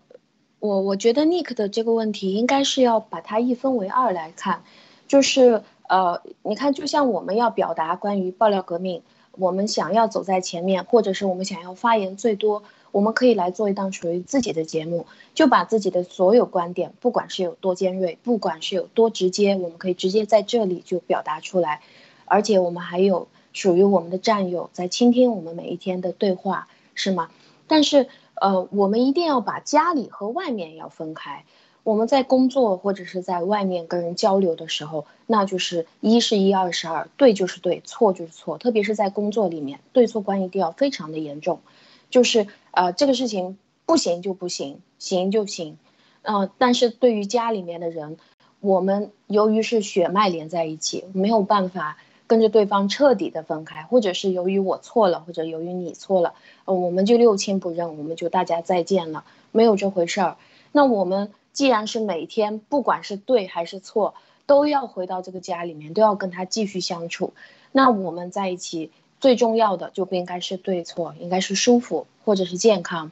我我觉得 Nick 的这个问题应该是要把它一分为二来看，就是呃，你看，就像我们要表达关于爆料革命，我们想要走在前面，或者是我们想要发言最多，我们可以来做一档属于自己的节目，就把自己的所有观点，不管是有多尖锐，不管是有多直接，我们可以直接在这里就表达出来，而且我们还有属于我们的战友在倾听我们每一天的对话，是吗？但是。呃，我们一定要把家里和外面要分开。我们在工作或者是在外面跟人交流的时候，那就是一是一，二是二，对就是对，错就是错。特别是在工作里面，对错关一定要非常的严重。就是呃，这个事情不行就不行，行就行。嗯，但是对于家里面的人，我们由于是血脉连在一起，没有办法。跟着对方彻底的分开，或者是由于我错了，或者由于你错了，呃，我们就六亲不认，我们就大家再见了，没有这回事儿。那我们既然是每天不管是对还是错，都要回到这个家里面，都要跟他继续相处，那我们在一起最重要的就不应该是对错，应该是舒服或者是健康，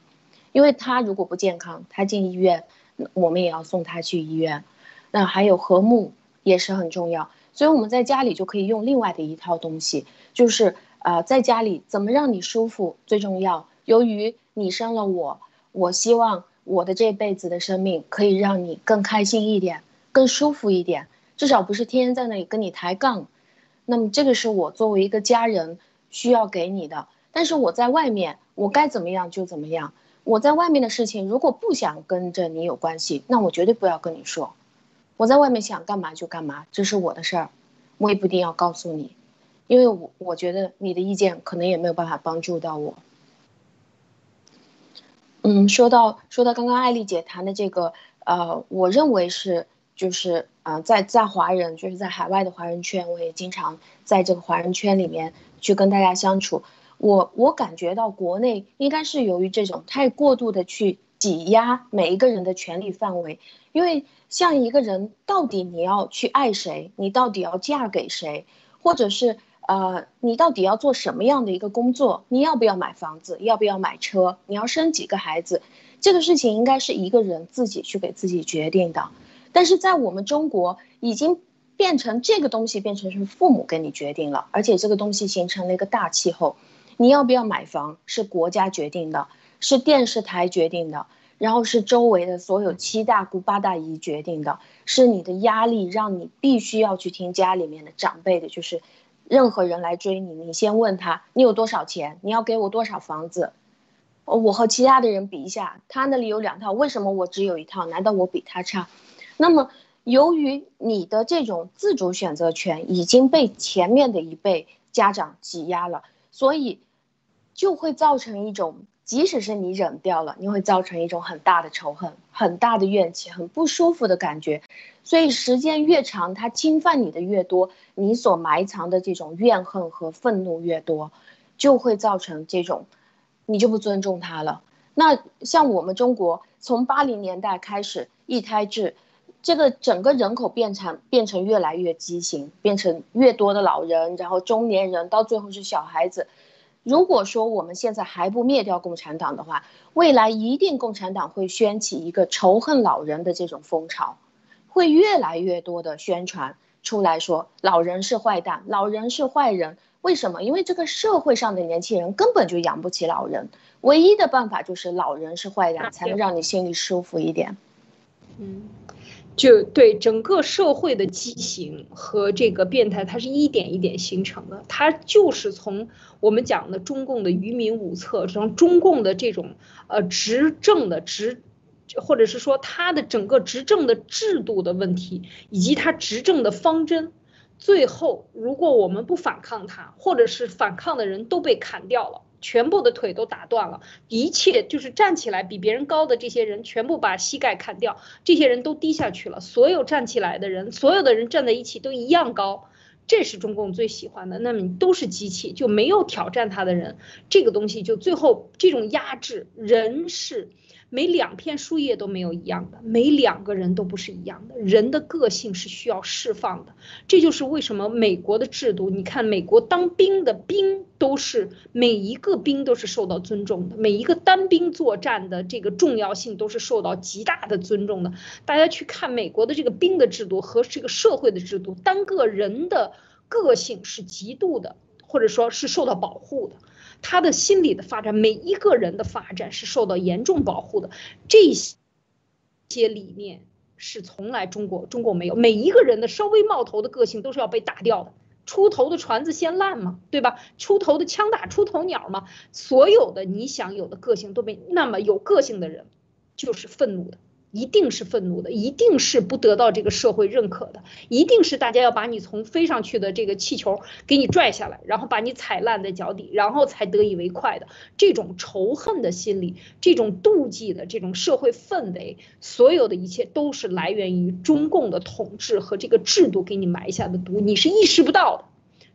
因为他如果不健康，他进医院，我们也要送他去医院。那还有和睦也是很重要。所以我们在家里就可以用另外的一套东西，就是呃，在家里怎么让你舒服最重要。由于你生了我，我希望我的这辈子的生命可以让你更开心一点，更舒服一点，至少不是天天在那里跟你抬杠。那么这个是我作为一个家人需要给你的。但是我在外面，我该怎么样就怎么样。我在外面的事情如果不想跟着你有关系，那我绝对不要跟你说。我在外面想干嘛就干嘛，这是我的事儿，我也不一定要告诉你，因为我我觉得你的意见可能也没有办法帮助到我。嗯，说到说到刚刚艾丽姐谈的这个，呃，我认为是就是啊，在在华人就是在海外的华人圈，我也经常在这个华人圈里面去跟大家相处，我我感觉到国内应该是由于这种太过度的去挤压每一个人的权利范围，因为。像一个人，到底你要去爱谁？你到底要嫁给谁？或者是呃，你到底要做什么样的一个工作？你要不要买房子？要不要买车？你要生几个孩子？这个事情应该是一个人自己去给自己决定的。但是在我们中国，已经变成这个东西变成是父母给你决定了，而且这个东西形成了一个大气候。你要不要买房是国家决定的，是电视台决定的。然后是周围的所有七大姑八大姨决定的，是你的压力让你必须要去听家里面的长辈的，就是任何人来追你，你先问他你有多少钱，你要给我多少房子，我和其他的人比一下，他那里有两套，为什么我只有一套？难道我比他差？那么由于你的这种自主选择权已经被前面的一辈家长挤压了，所以就会造成一种。即使是你忍掉了，你会造成一种很大的仇恨、很大的怨气、很不舒服的感觉。所以时间越长，他侵犯你的越多，你所埋藏的这种怨恨和愤怒越多，就会造成这种，你就不尊重他了。那像我们中国，从八零年代开始一胎制，这个整个人口变成变成越来越畸形，变成越多的老人，然后中年人，到最后是小孩子。如果说我们现在还不灭掉共产党的话，未来一定共产党会掀起一个仇恨老人的这种风潮，会越来越多的宣传出来说老人是坏蛋，老人是坏人。为什么？因为这个社会上的年轻人根本就养不起老人，唯一的办法就是老人是坏蛋，才能让你心里舒服一点。嗯。就对整个社会的畸形和这个变态，它是一点一点形成的。它就是从我们讲的中共的愚民五策，从中共的这种呃执政的执，或者是说他的整个执政的制度的问题，以及他执政的方针，最后如果我们不反抗他，或者是反抗的人都被砍掉了。全部的腿都打断了，一切就是站起来比别人高的这些人，全部把膝盖砍掉，这些人都低下去了。所有站起来的人，所有的人站在一起都一样高，这是中共最喜欢的。那么都是机器，就没有挑战他的人，这个东西就最后这种压制人是。每两片树叶都没有一样的，每两个人都不是一样的。人的个性是需要释放的，这就是为什么美国的制度，你看美国当兵的兵都是每一个兵都是受到尊重的，每一个单兵作战的这个重要性都是受到极大的尊重的。大家去看美国的这个兵的制度和这个社会的制度，单个人的个性是极度的，或者说是受到保护的。他的心理的发展，每一个人的发展是受到严重保护的。这些理念是从来中国中国没有。每一个人的稍微冒头的个性都是要被打掉的。出头的船子先烂嘛，对吧？出头的枪打出头鸟嘛。所有的你想有的个性都被那么有个性的人，就是愤怒的。一定是愤怒的，一定是不得到这个社会认可的，一定是大家要把你从飞上去的这个气球给你拽下来，然后把你踩烂在脚底，然后才得以为快的这种仇恨的心理，这种妒忌的这种社会氛围，所有的一切都是来源于中共的统治和这个制度给你埋下的毒，你是意识不到的，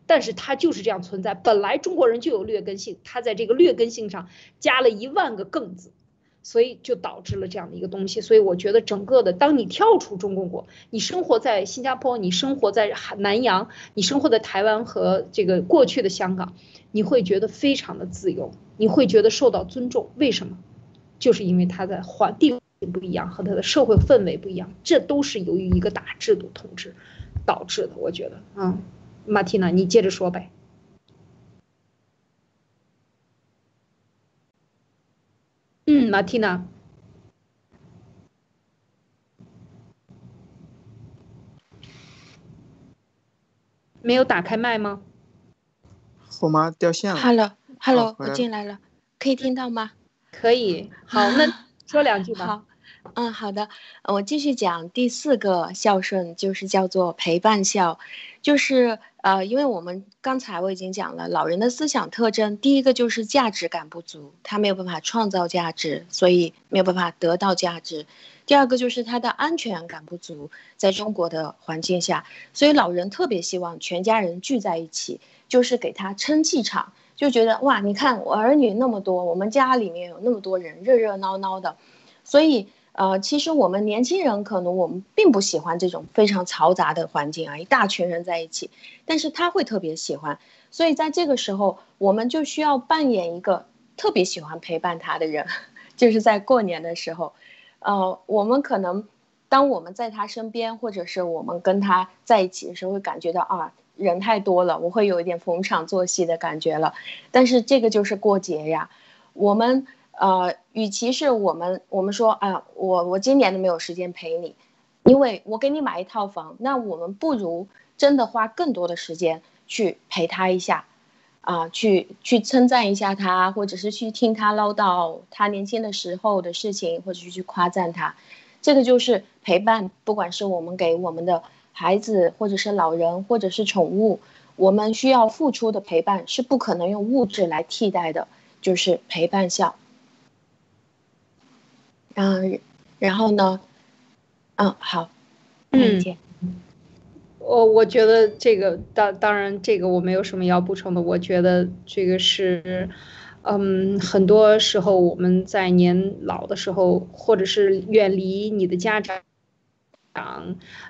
但是它就是这样存在。本来中国人就有劣根性，他在这个劣根性上加了一万个更字。所以就导致了这样的一个东西，所以我觉得整个的，当你跳出中共国，你生活在新加坡，你生活在南洋，你生活在台湾和这个过去的香港，你会觉得非常的自由，你会觉得受到尊重。为什么？就是因为他在环地不一样，和他的社会氛围不一样，这都是由于一个大制度统治导致的。我觉得，嗯，马蒂娜，你接着说呗。嗯，马蒂娜，没有打开麦吗？后妈掉线了。Hello，Hello，我进来了，可以听到吗？可以。好，那说两句吧。好，嗯，好的，我继续讲第四个孝顺，就是叫做陪伴孝，就是。呃，因为我们刚才我已经讲了，老人的思想特征，第一个就是价值感不足，他没有办法创造价值，所以没有办法得到价值。第二个就是他的安全感不足，在中国的环境下，所以老人特别希望全家人聚在一起，就是给他撑气场，就觉得哇，你看我儿女那么多，我们家里面有那么多人，热热闹闹的，所以。呃，其实我们年轻人可能我们并不喜欢这种非常嘈杂的环境啊，一大群人在一起，但是他会特别喜欢，所以在这个时候，我们就需要扮演一个特别喜欢陪伴他的人，就是在过年的时候，呃，我们可能当我们在他身边，或者是我们跟他在一起的时候，会感觉到啊，人太多了，我会有一点逢场作戏的感觉了，但是这个就是过节呀，我们。呃，与其是我们我们说，啊，我我今年都没有时间陪你，因为我给你买一套房，那我们不如真的花更多的时间去陪他一下，啊，去去称赞一下他，或者是去听他唠叨他年轻的时候的事情，或者是去夸赞他，这个就是陪伴。不管是我们给我们的孩子，或者是老人，或者是宠物，我们需要付出的陪伴是不可能用物质来替代的，就是陪伴笑。嗯，然后呢？嗯，好，嗯，我我觉得这个当当然这个我没有什么要补充的。我觉得这个是，嗯，很多时候我们在年老的时候，或者是远离你的家长，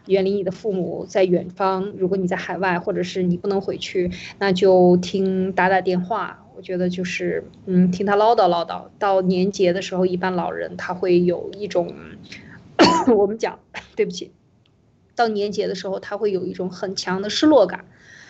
远离你的父母，在远方，如果你在海外，或者是你不能回去，那就听打打电话。觉得就是，嗯，听他唠叨唠叨。到年节的时候，一般老人他会有一种，我们讲，对不起，到年节的时候，他会有一种很强的失落感。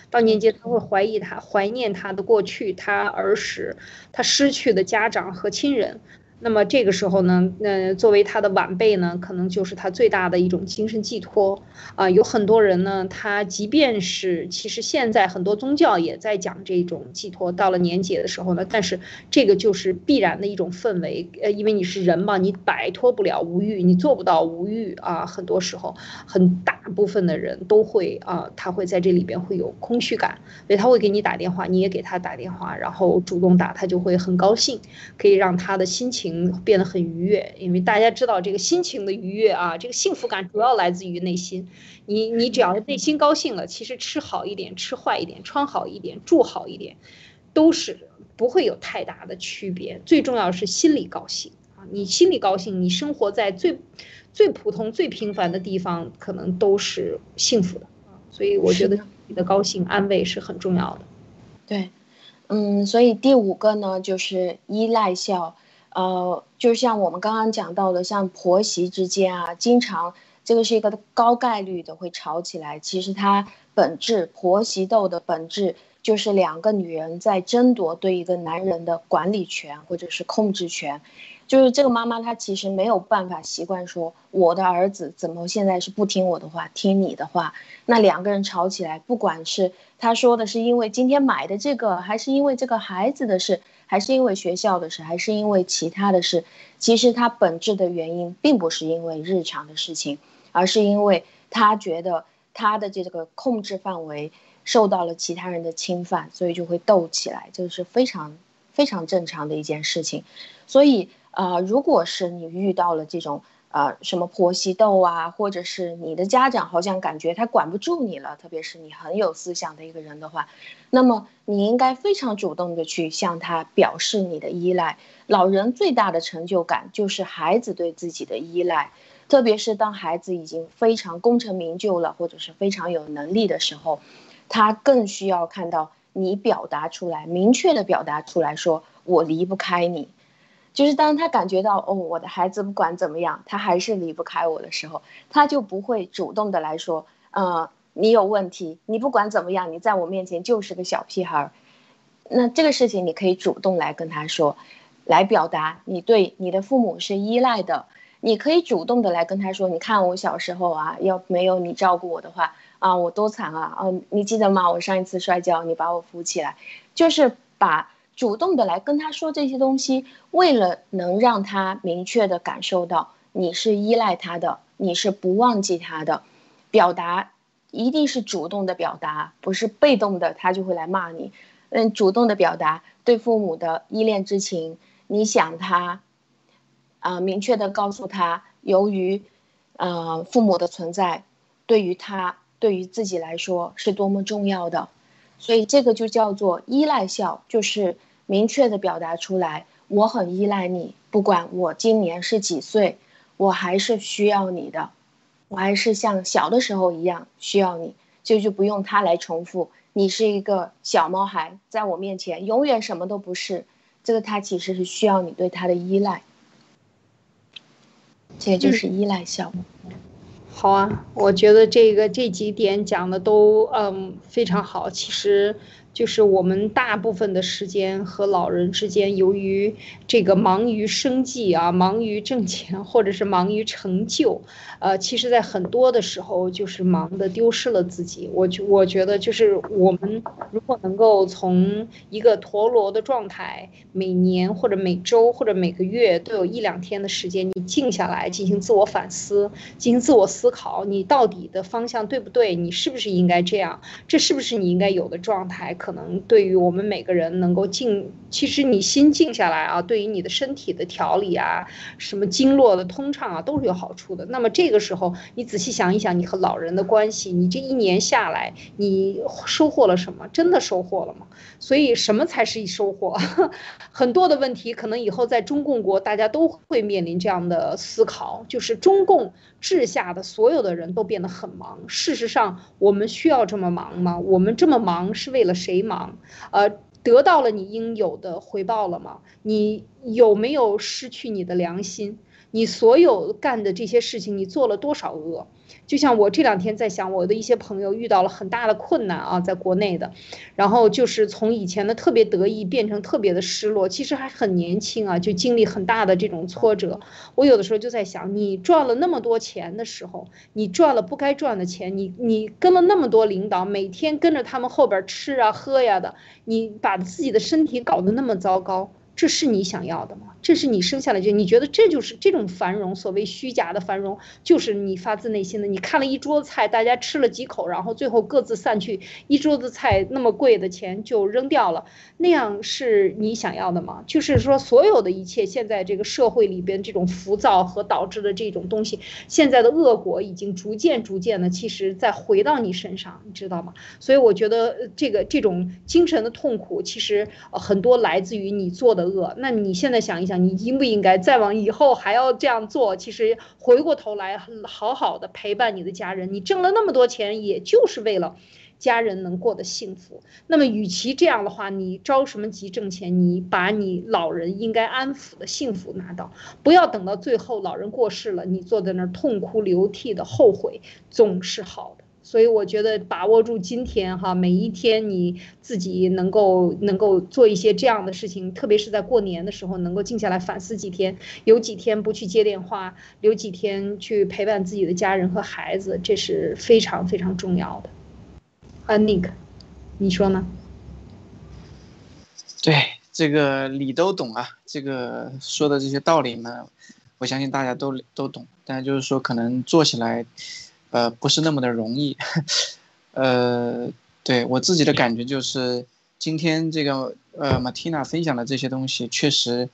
到年节，他会怀疑他，怀念他的过去，他儿时他失去的家长和亲人。那么这个时候呢，那作为他的晚辈呢，可能就是他最大的一种精神寄托啊。有很多人呢，他即便是其实现在很多宗教也在讲这种寄托，到了年节的时候呢，但是这个就是必然的一种氛围，呃，因为你是人嘛，你摆脱不了无欲，你做不到无欲啊。很多时候，很大部分的人都会啊，他会在这里边会有空虚感，所以他会给你打电话，你也给他打电话，然后主动打，他就会很高兴，可以让他的心情。变得很愉悦，因为大家知道这个心情的愉悦啊，这个幸福感主要来自于内心。你你只要内心高兴了，其实吃好一点、吃坏一点、穿好一点、住好一点，都是不会有太大的区别。最重要是心里高兴啊！你心里高兴，你生活在最最普通、最平凡的地方，可能都是幸福的啊。所以我觉得你的高兴、安慰是很重要的。对，嗯，所以第五个呢，就是依赖效。呃，就像我们刚刚讲到的，像婆媳之间啊，经常这个是一个高概率的会吵起来。其实它本质婆媳斗的本质就是两个女人在争夺对一个男人的管理权或者是控制权。就是这个妈妈她其实没有办法习惯说我的儿子怎么现在是不听我的话，听你的话。那两个人吵起来，不管是他说的是因为今天买的这个，还是因为这个孩子的事。还是因为学校的事，还是因为其他的事，其实他本质的原因并不是因为日常的事情，而是因为他觉得他的这个控制范围受到了其他人的侵犯，所以就会斗起来，这是非常非常正常的一件事情。所以啊，如果是你遇到了这种。啊，什么婆媳斗啊，或者是你的家长好像感觉他管不住你了，特别是你很有思想的一个人的话，那么你应该非常主动的去向他表示你的依赖。老人最大的成就感就是孩子对自己的依赖，特别是当孩子已经非常功成名就了，或者是非常有能力的时候，他更需要看到你表达出来，明确的表达出来说，我离不开你。就是当他感觉到哦，我的孩子不管怎么样，他还是离不开我的时候，他就不会主动的来说，呃，你有问题，你不管怎么样，你在我面前就是个小屁孩儿。那这个事情你可以主动来跟他说，来表达你对你的父母是依赖的。你可以主动的来跟他说，你看我小时候啊，要没有你照顾我的话啊，我多惨啊！哦，你记得吗？我上一次摔跤，你把我扶起来，就是把。主动的来跟他说这些东西，为了能让他明确的感受到你是依赖他的，你是不忘记他的，表达一定是主动的表达，不是被动的，他就会来骂你。嗯，主动的表达对父母的依恋之情，你想他，啊，明确的告诉他，由于，呃，父母的存在，对于他，对于自己来说是多么重要的，所以这个就叫做依赖效，就是。明确的表达出来，我很依赖你，不管我今年是几岁，我还是需要你的，我还是像小的时候一样需要你，这就不用他来重复。你是一个小猫孩，在我面前永远什么都不是，这个他其实是需要你对他的依赖，这就是依赖效。好啊，我觉得这个这几点讲的都嗯非常好，其实。就是我们大部分的时间和老人之间，由于这个忙于生计啊，忙于挣钱，或者是忙于成就，呃，其实在很多的时候就是忙的丢失了自己。我觉我觉得就是我们如果能够从一个陀螺的状态，每年或者每周或者每个月都有一两天的时间，你静下来进行自我反思，进行自我思考，你到底的方向对不对？你是不是应该这样？这是不是你应该有的状态？可能对于我们每个人能够静，其实你心静下来啊，对于你的身体的调理啊，什么经络的通畅啊，都是有好处的。那么这个时候，你仔细想一想，你和老人的关系，你这一年下来，你收获了什么？真的收获了吗？所以什么才是收获？很多的问题，可能以后在中共国，大家都会面临这样的思考，就是中共治下的所有的人都变得很忙。事实上，我们需要这么忙吗？我们这么忙是为了谁？谁忙？呃，得到了你应有的回报了吗？你有没有失去你的良心？你所有干的这些事情，你做了多少恶？就像我这两天在想，我的一些朋友遇到了很大的困难啊，在国内的，然后就是从以前的特别得意变成特别的失落，其实还很年轻啊，就经历很大的这种挫折。我有的时候就在想，你赚了那么多钱的时候，你赚了不该赚的钱，你你跟了那么多领导，每天跟着他们后边吃啊喝呀的，你把自己的身体搞得那么糟糕。这是你想要的吗？这是你生下来就你觉得这就是这种繁荣，所谓虚假的繁荣，就是你发自内心的。你看了一桌子菜，大家吃了几口，然后最后各自散去，一桌子菜那么贵的钱就扔掉了，那样是你想要的吗？就是说，所有的一切，现在这个社会里边这种浮躁和导致的这种东西，现在的恶果已经逐渐逐渐的，其实再回到你身上，你知道吗？所以我觉得这个这种精神的痛苦，其实很多来自于你做的。恶，那你现在想一想，你应不应该再往以后还要这样做？其实回过头来，好好的陪伴你的家人。你挣了那么多钱，也就是为了家人能过得幸福。那么，与其这样的话，你着什么急挣钱？你把你老人应该安抚的幸福拿到，不要等到最后老人过世了，你坐在那儿痛哭流涕的后悔，总是好的。所以我觉得把握住今天哈，每一天你自己能够能够做一些这样的事情，特别是在过年的时候，能够静下来反思几天，有几天不去接电话，留几天去陪伴自己的家人和孩子，这是非常非常重要的。啊，Nick，你说呢？对，这个理都懂啊，这个说的这些道理呢，我相信大家都都懂，但就是说可能做起来。呃，不是那么的容易，呃，对我自己的感觉就是，今天这个呃马蒂娜分享的这些东西，确实，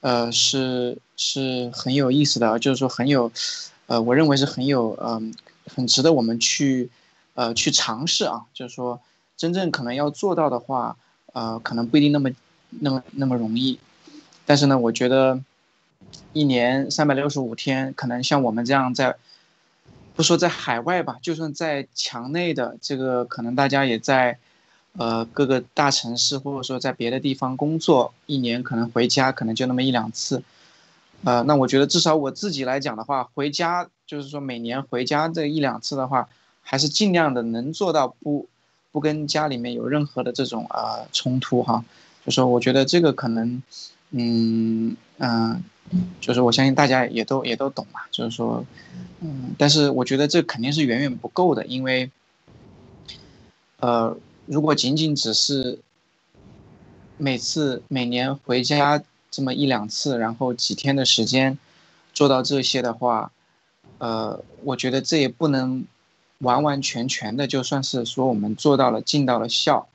呃，是是很有意思的，就是说很有，呃，我认为是很有，嗯，很值得我们去，呃，去尝试啊，就是说，真正可能要做到的话，呃，可能不一定那么那么那么容易，但是呢，我觉得，一年三百六十五天，可能像我们这样在。不说在海外吧，就算在墙内的这个，可能大家也在，呃，各个大城市，或者说在别的地方工作，一年可能回家可能就那么一两次，呃，那我觉得至少我自己来讲的话，回家就是说每年回家这一两次的话，还是尽量的能做到不，不跟家里面有任何的这种啊冲突哈，就说我觉得这个可能，嗯嗯。就是我相信大家也都也都懂嘛，就是说，嗯，但是我觉得这肯定是远远不够的，因为，呃，如果仅仅只是每次每年回家这么一两次，然后几天的时间做到这些的话，呃，我觉得这也不能完完全全的就算是说我们做到了尽到了孝，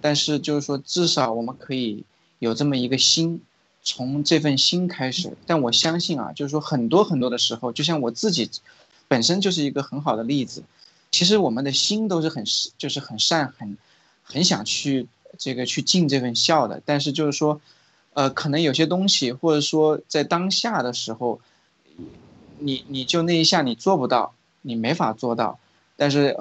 但是就是说至少我们可以有这么一个心。从这份心开始，但我相信啊，就是说很多很多的时候，就像我自己，本身就是一个很好的例子。其实我们的心都是很就是很善，很很想去这个去尽这份孝的。但是就是说，呃，可能有些东西，或者说在当下的时候，你你就那一下你做不到，你没法做到。但是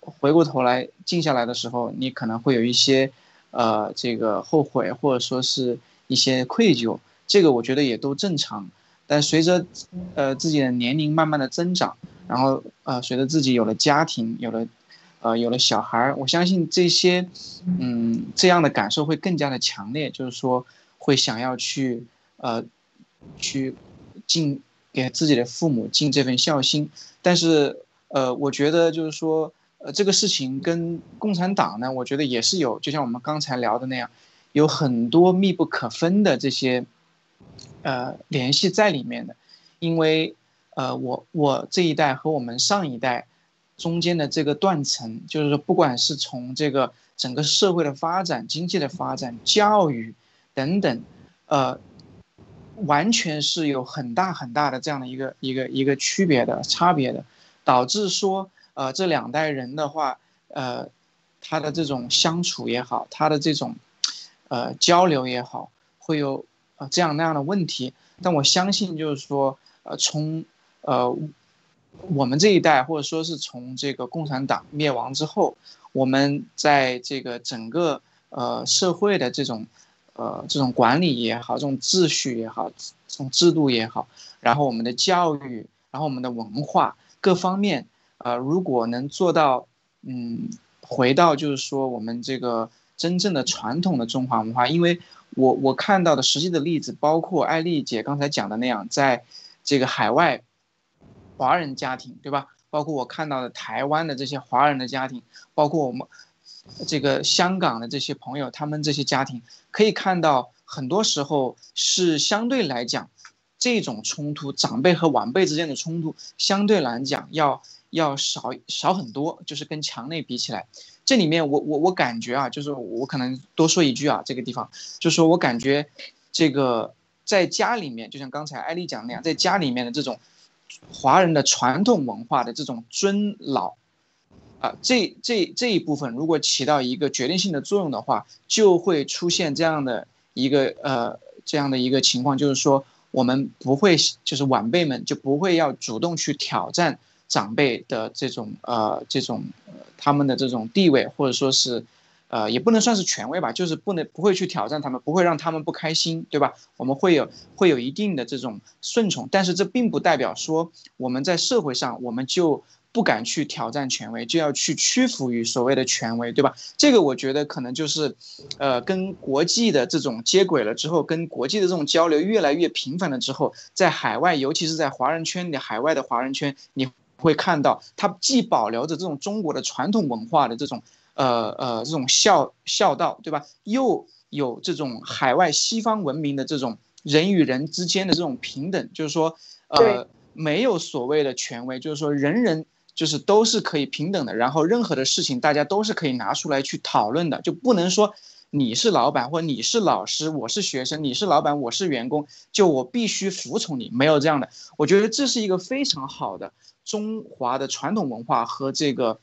回过头来静下来的时候，你可能会有一些呃这个后悔，或者说是。一些愧疚，这个我觉得也都正常。但随着，呃，自己的年龄慢慢的增长，然后呃，随着自己有了家庭，有了，呃，有了小孩儿，我相信这些，嗯，这样的感受会更加的强烈，就是说会想要去，呃，去尽给自己的父母尽这份孝心。但是，呃，我觉得就是说，呃，这个事情跟共产党呢，我觉得也是有，就像我们刚才聊的那样。有很多密不可分的这些，呃，联系在里面的，因为，呃，我我这一代和我们上一代中间的这个断层，就是说，不管是从这个整个社会的发展、经济的发展、教育等等，呃，完全是有很大很大的这样的一个一个一个区别的差别的，导致说，呃，这两代人的话，呃，他的这种相处也好，他的这种。呃，交流也好，会有呃这样那样的问题，但我相信就是说，呃，从呃我们这一代，或者说是从这个共产党灭亡之后，我们在这个整个呃社会的这种呃这种管理也好，这种秩序也好，这种制度也好，然后我们的教育，然后我们的文化各方面，呃，如果能做到，嗯，回到就是说我们这个真正的传统的中华文化，因为我我看到的实际的例子，包括艾丽姐刚才讲的那样，在这个海外华人家庭，对吧？包括我看到的台湾的这些华人的家庭，包括我们这个香港的这些朋友，他们这些家庭可以看到。很多时候是相对来讲，这种冲突，长辈和晚辈之间的冲突，相对来讲要要少少很多，就是跟墙内比起来，这里面我我我感觉啊，就是我可能多说一句啊，这个地方，就是说我感觉，这个在家里面，就像刚才艾丽讲那样，在家里面的这种华人的传统文化的这种尊老，啊，这这这一部分如果起到一个决定性的作用的话，就会出现这样的。一个呃这样的一个情况，就是说我们不会，就是晚辈们就不会要主动去挑战长辈的这种呃这种他们的这种地位，或者说是，呃也不能算是权威吧，就是不能不会去挑战他们，不会让他们不开心，对吧？我们会有会有一定的这种顺从，但是这并不代表说我们在社会上我们就。不敢去挑战权威，就要去屈服于所谓的权威，对吧？这个我觉得可能就是，呃，跟国际的这种接轨了之后，跟国际的这种交流越来越频繁了之后，在海外，尤其是在华人圈里，海外的华人圈，你会看到，它既保留着这种中国的传统文化的这种，呃呃，这种孝孝道，对吧？又有这种海外西方文明的这种人与人之间的这种平等，就是说，呃，没有所谓的权威，就是说人人。就是都是可以平等的，然后任何的事情大家都是可以拿出来去讨论的，就不能说你是老板或你是老师，我是学生，你是老板，我是员工，就我必须服从你，没有这样的。我觉得这是一个非常好的中华的传统文化和这个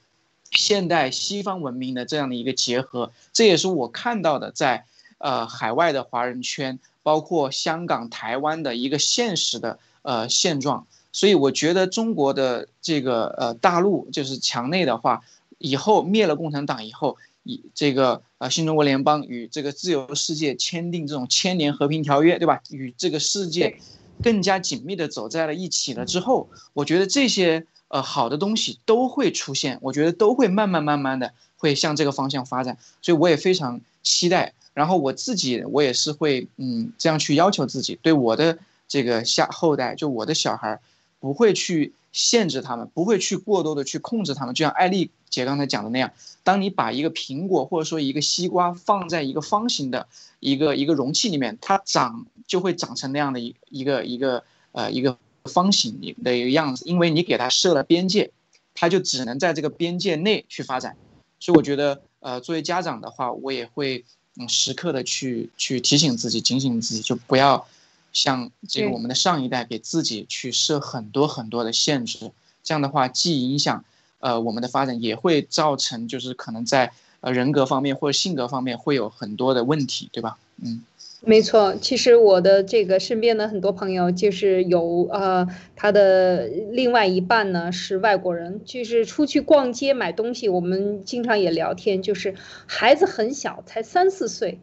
现代西方文明的这样的一个结合，这也是我看到的在呃海外的华人圈，包括香港、台湾的一个现实的呃现状。所以我觉得中国的这个呃大陆就是墙内的话，以后灭了共产党以后，以这个呃新中国联邦与这个自由世界签订这种千年和平条约，对吧？与这个世界更加紧密的走在了一起了之后，我觉得这些呃好的东西都会出现，我觉得都会慢慢慢慢的会向这个方向发展，所以我也非常期待。然后我自己我也是会嗯这样去要求自己，对我的这个下后代，就我的小孩儿。不会去限制他们，不会去过多的去控制他们。就像艾丽姐刚才讲的那样，当你把一个苹果或者说一个西瓜放在一个方形的一个一个容器里面，它长就会长成那样的一一个一个呃一个方形的一个样子，因为你给它设了边界，它就只能在这个边界内去发展。所以我觉得，呃，作为家长的话，我也会嗯时刻的去去提醒自己，警醒自己，就不要。像这个我们的上一代给自己去设很多很多的限制，这样的话既影响呃我们的发展，也会造成就是可能在呃人格方面或者性格方面会有很多的问题，对吧？嗯，没错。其实我的这个身边的很多朋友就是有呃他的另外一半呢是外国人，就是出去逛街买东西，我们经常也聊天，就是孩子很小，才三四岁。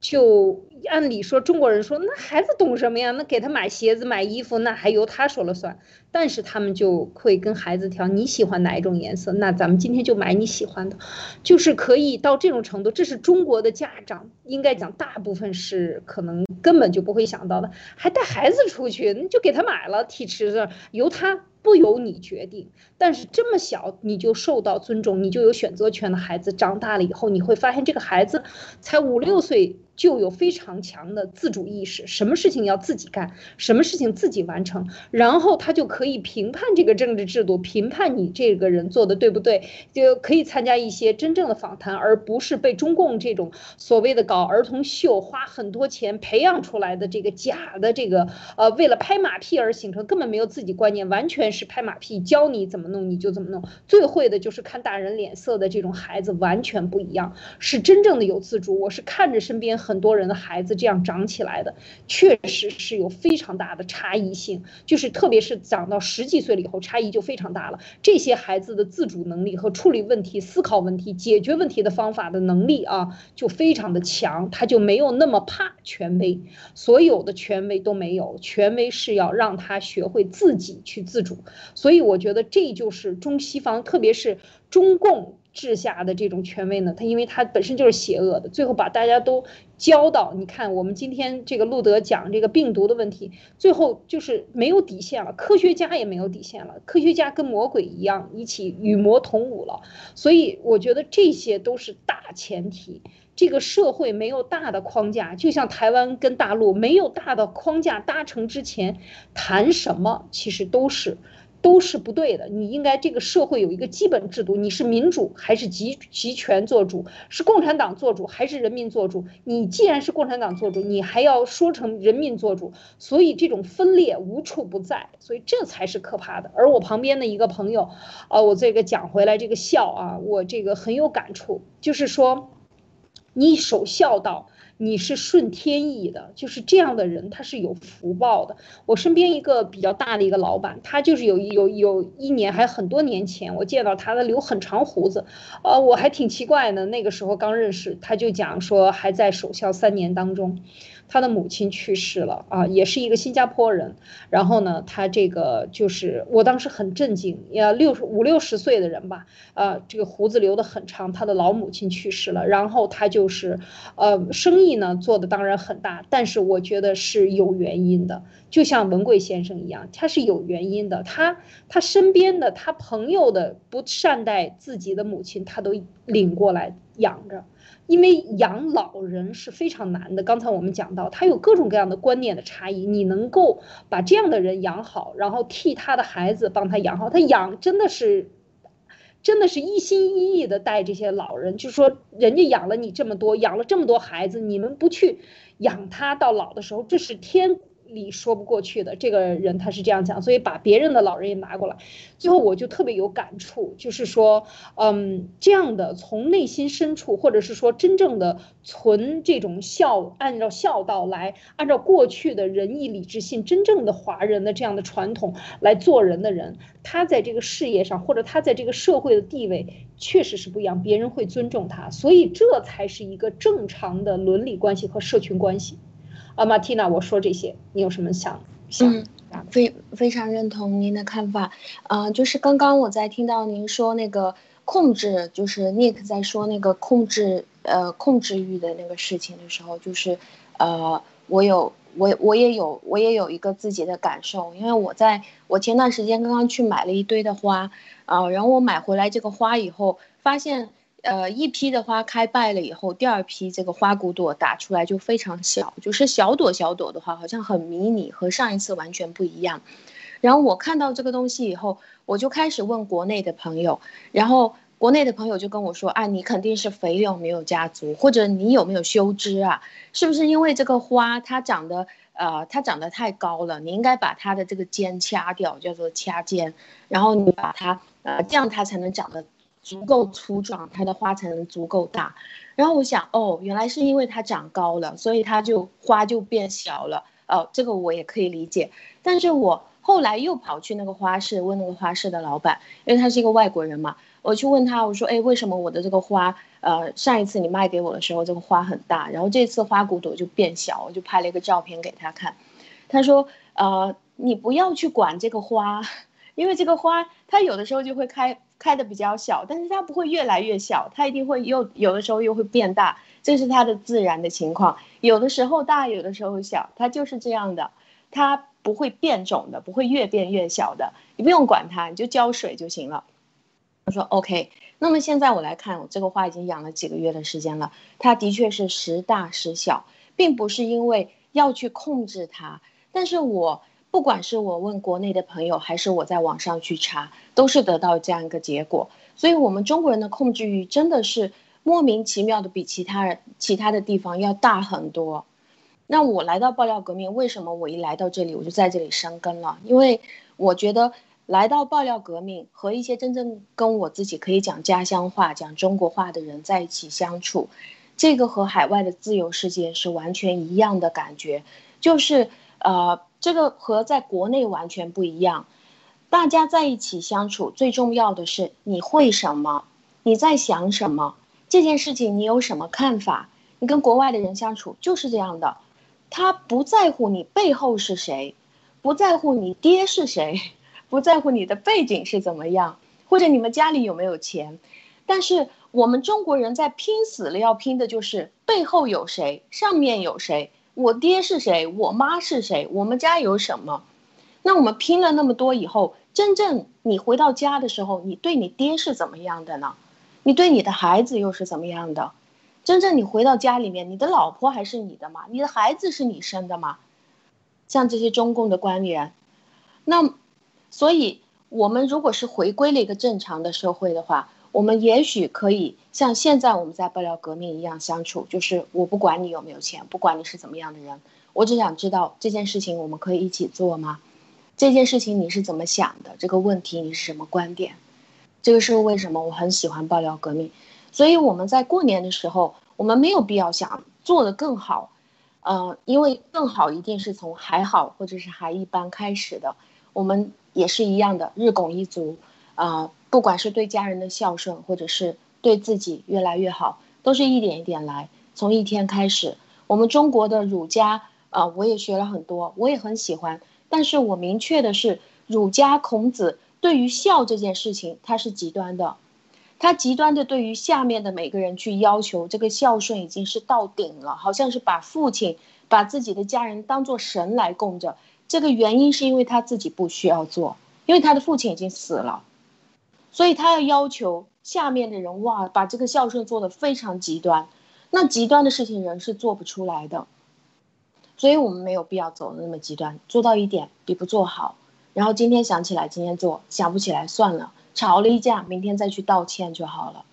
就按理说，中国人说那孩子懂什么呀？那给他买鞋子、买衣服，那还由他说了算。但是他们就会跟孩子挑，你喜欢哪一种颜色？那咱们今天就买你喜欢的，就是可以到这种程度。这是中国的家长应该讲，大部分是可能根本就不会想到的，还带孩子出去，那就给他买了，提池子由他。不由你决定，但是这么小你就受到尊重，你就有选择权的孩子，长大了以后你会发现，这个孩子才五六岁就有非常强的自主意识，什么事情要自己干，什么事情自己完成，然后他就可以评判这个政治制度，评判你这个人做的对不对，就可以参加一些真正的访谈，而不是被中共这种所谓的搞儿童秀，花很多钱培养出来的这个假的这个呃，为了拍马屁而形成，根本没有自己观念，完全。是拍马屁，教你怎么弄你就怎么弄。最会的就是看大人脸色的这种孩子，完全不一样，是真正的有自主。我是看着身边很。很多人的孩子这样长起来的，确实是有非常大的差异性，就是特别是长到十几岁了以后，差异就非常大了。这些孩子的自主能力和处理问题、思考问题、解决问题的方法的能力啊，就非常的强，他就没有那么怕权威，所有的权威都没有，权威是要让他学会自己去自主。所以我觉得这就是中西方，特别是中共。治下的这种权威呢，他因为他本身就是邪恶的，最后把大家都教到，你看我们今天这个路德讲这个病毒的问题，最后就是没有底线了，科学家也没有底线了，科学家跟魔鬼一样，一起与魔同舞了。所以我觉得这些都是大前提，这个社会没有大的框架，就像台湾跟大陆没有大的框架搭成之前，谈什么其实都是。都是不对的。你应该这个社会有一个基本制度，你是民主还是集集权做主？是共产党做主还是人民做主？你既然是共产党做主，你还要说成人民做主，所以这种分裂无处不在，所以这才是可怕的。而我旁边的一个朋友，啊，我这个讲回来这个孝啊，我这个很有感触，就是说，你守孝道。你是顺天意的，就是这样的人，他是有福报的。我身边一个比较大的一个老板，他就是有有有一年还很多年前，我见到他的留很长胡子，呃，我还挺奇怪的。那个时候刚认识，他就讲说还在守孝三年当中。他的母亲去世了啊，也是一个新加坡人。然后呢，他这个就是我当时很震惊，呀，六十五六十岁的人吧，呃，这个胡子留得很长。他的老母亲去世了，然后他就是，呃，生意呢做的当然很大，但是我觉得是有原因的，就像文贵先生一样，他是有原因的。他他身边的他朋友的不善待自己的母亲，他都领过来养着。因为养老人是非常难的，刚才我们讲到，他有各种各样的观念的差异。你能够把这样的人养好，然后替他的孩子帮他养好，他养真的是，真的是一心一意的带这些老人。就是说，人家养了你这么多，养了这么多孩子，你们不去养他到老的时候，这是天。理说不过去的这个人他是这样讲，所以把别人的老人也拿过来，最后我就特别有感触，就是说，嗯，这样的从内心深处，或者是说真正的存这种孝，按照孝道来，按照过去的仁义礼智信，真正的华人的这样的传统来做人的人，他在这个事业上或者他在这个社会的地位确实是不一样，别人会尊重他，所以这才是一个正常的伦理关系和社群关系。啊，马蒂娜，我说这些，你有什么想想？嗯，非非常认同您的看法。啊，就是刚刚我在听到您说那个控制，就是 Nick 在说那个控制，呃，控制欲的那个事情的时候，就是，呃，我有，我我也有，我也有一个自己的感受，因为我在我前段时间刚刚去买了一堆的花，啊，然后我买回来这个花以后，发现。呃，一批的花开败了以后，第二批这个花骨朵打出来就非常小，就是小朵小朵的话，好像很迷你，和上一次完全不一样。然后我看到这个东西以后，我就开始问国内的朋友，然后国内的朋友就跟我说：“啊，你肯定是肥料没有加足，或者你有没有修枝啊？是不是因为这个花它长得呃它长得太高了？你应该把它的这个尖掐掉，叫做掐尖，然后你把它呃这样它才能长得。”足够粗壮，它的花才能足够大。然后我想，哦，原来是因为它长高了，所以它就花就变小了。哦，这个我也可以理解。但是我后来又跑去那个花市问那个花市的老板，因为他是一个外国人嘛，我去问他，我说，哎，为什么我的这个花，呃，上一次你卖给我的时候这个花很大，然后这次花骨朵就变小，我就拍了一个照片给他看。他说，呃，你不要去管这个花，因为这个花它有的时候就会开。开的比较小，但是它不会越来越小，它一定会又有的时候又会变大，这是它的自然的情况。有的时候大，有的时候小，它就是这样的，它不会变种的，不会越变越小的。你不用管它，你就浇水就行了。我说 OK。那么现在我来看，我这个花已经养了几个月的时间了，它的确是时大时小，并不是因为要去控制它，但是我。不管是我问国内的朋友，还是我在网上去查，都是得到这样一个结果。所以，我们中国人的控制欲真的是莫名其妙的比其他人、其他的地方要大很多。那我来到爆料革命，为什么我一来到这里我就在这里生根了？因为我觉得来到爆料革命和一些真正跟我自己可以讲家乡话、讲中国话的人在一起相处。这个和海外的自由世界是完全一样的感觉，就是呃，这个和在国内完全不一样。大家在一起相处，最重要的是你会什么，你在想什么，这件事情你有什么看法？你跟国外的人相处就是这样的，他不在乎你背后是谁，不在乎你爹是谁，不在乎你的背景是怎么样，或者你们家里有没有钱，但是。我们中国人在拼死了要拼的就是背后有谁，上面有谁，我爹是谁，我妈是谁，我们家有什么？那我们拼了那么多以后，真正你回到家的时候，你对你爹是怎么样的呢？你对你的孩子又是怎么样的？真正你回到家里面，你的老婆还是你的吗？你的孩子是你生的吗？像这些中共的官员，那，所以我们如果是回归了一个正常的社会的话。我们也许可以像现在我们在爆料革命一样相处，就是我不管你有没有钱，不管你是怎么样的人，我只想知道这件事情我们可以一起做吗？这件事情你是怎么想的？这个问题你是什么观点？这个是为什么我很喜欢爆料革命。所以我们在过年的时候，我们没有必要想做得更好，嗯，因为更好一定是从还好或者是还一般开始的。我们也是一样的，日拱一卒，啊。不管是对家人的孝顺，或者是对自己越来越好，都是一点一点来，从一天开始。我们中国的儒家啊，我也学了很多，我也很喜欢。但是我明确的是，儒家孔子对于孝这件事情，他是极端的，他极端的对于下面的每个人去要求这个孝顺已经是到顶了，好像是把父亲、把自己的家人当做神来供着。这个原因是因为他自己不需要做，因为他的父亲已经死了。所以他要要求下面的人哇，把这个孝顺做得非常极端，那极端的事情人是做不出来的，所以我们没有必要走的那么极端，做到一点比不做好。然后今天想起来今天做，想不起来算了，吵了一架，明天再去道歉就好了。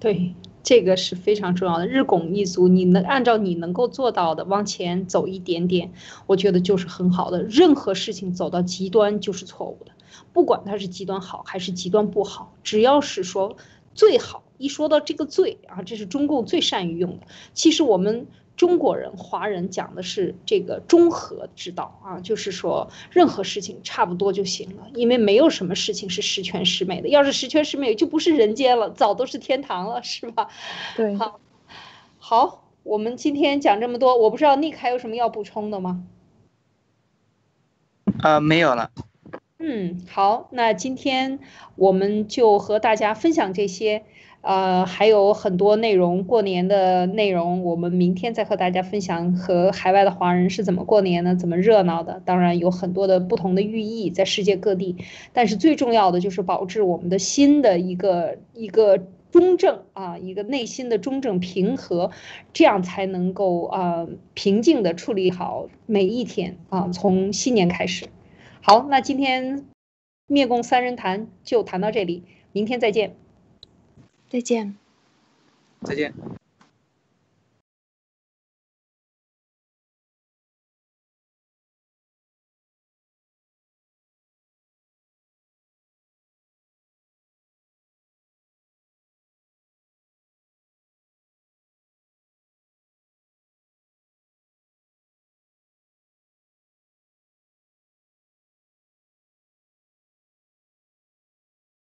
对，这个是非常重要的，日拱一卒，你能按照你能够做到的往前走一点点，我觉得就是很好的。任何事情走到极端就是错误的。不管它是极端好还是极端不好，只要是说最好，一说到这个最啊，这是中共最善于用的。其实我们中国人、华人讲的是这个中和之道啊，就是说任何事情差不多就行了，因为没有什么事情是十全十美的。要是十全十美，就不是人间了，早都是天堂了，是吧？对，好，好，我们今天讲这么多，我不知道 Nick 还有什么要补充的吗？啊，没有了。嗯，好，那今天我们就和大家分享这些，呃，还有很多内容，过年的内容，我们明天再和大家分享和海外的华人是怎么过年呢？怎么热闹的？当然有很多的不同的寓意在世界各地，但是最重要的就是保持我们的心的一个一个中正啊，一个内心的中正平和，这样才能够啊平静的处理好每一天啊，从新年开始。好，那今天灭共三人谈就谈到这里，明天再见。再见。再见。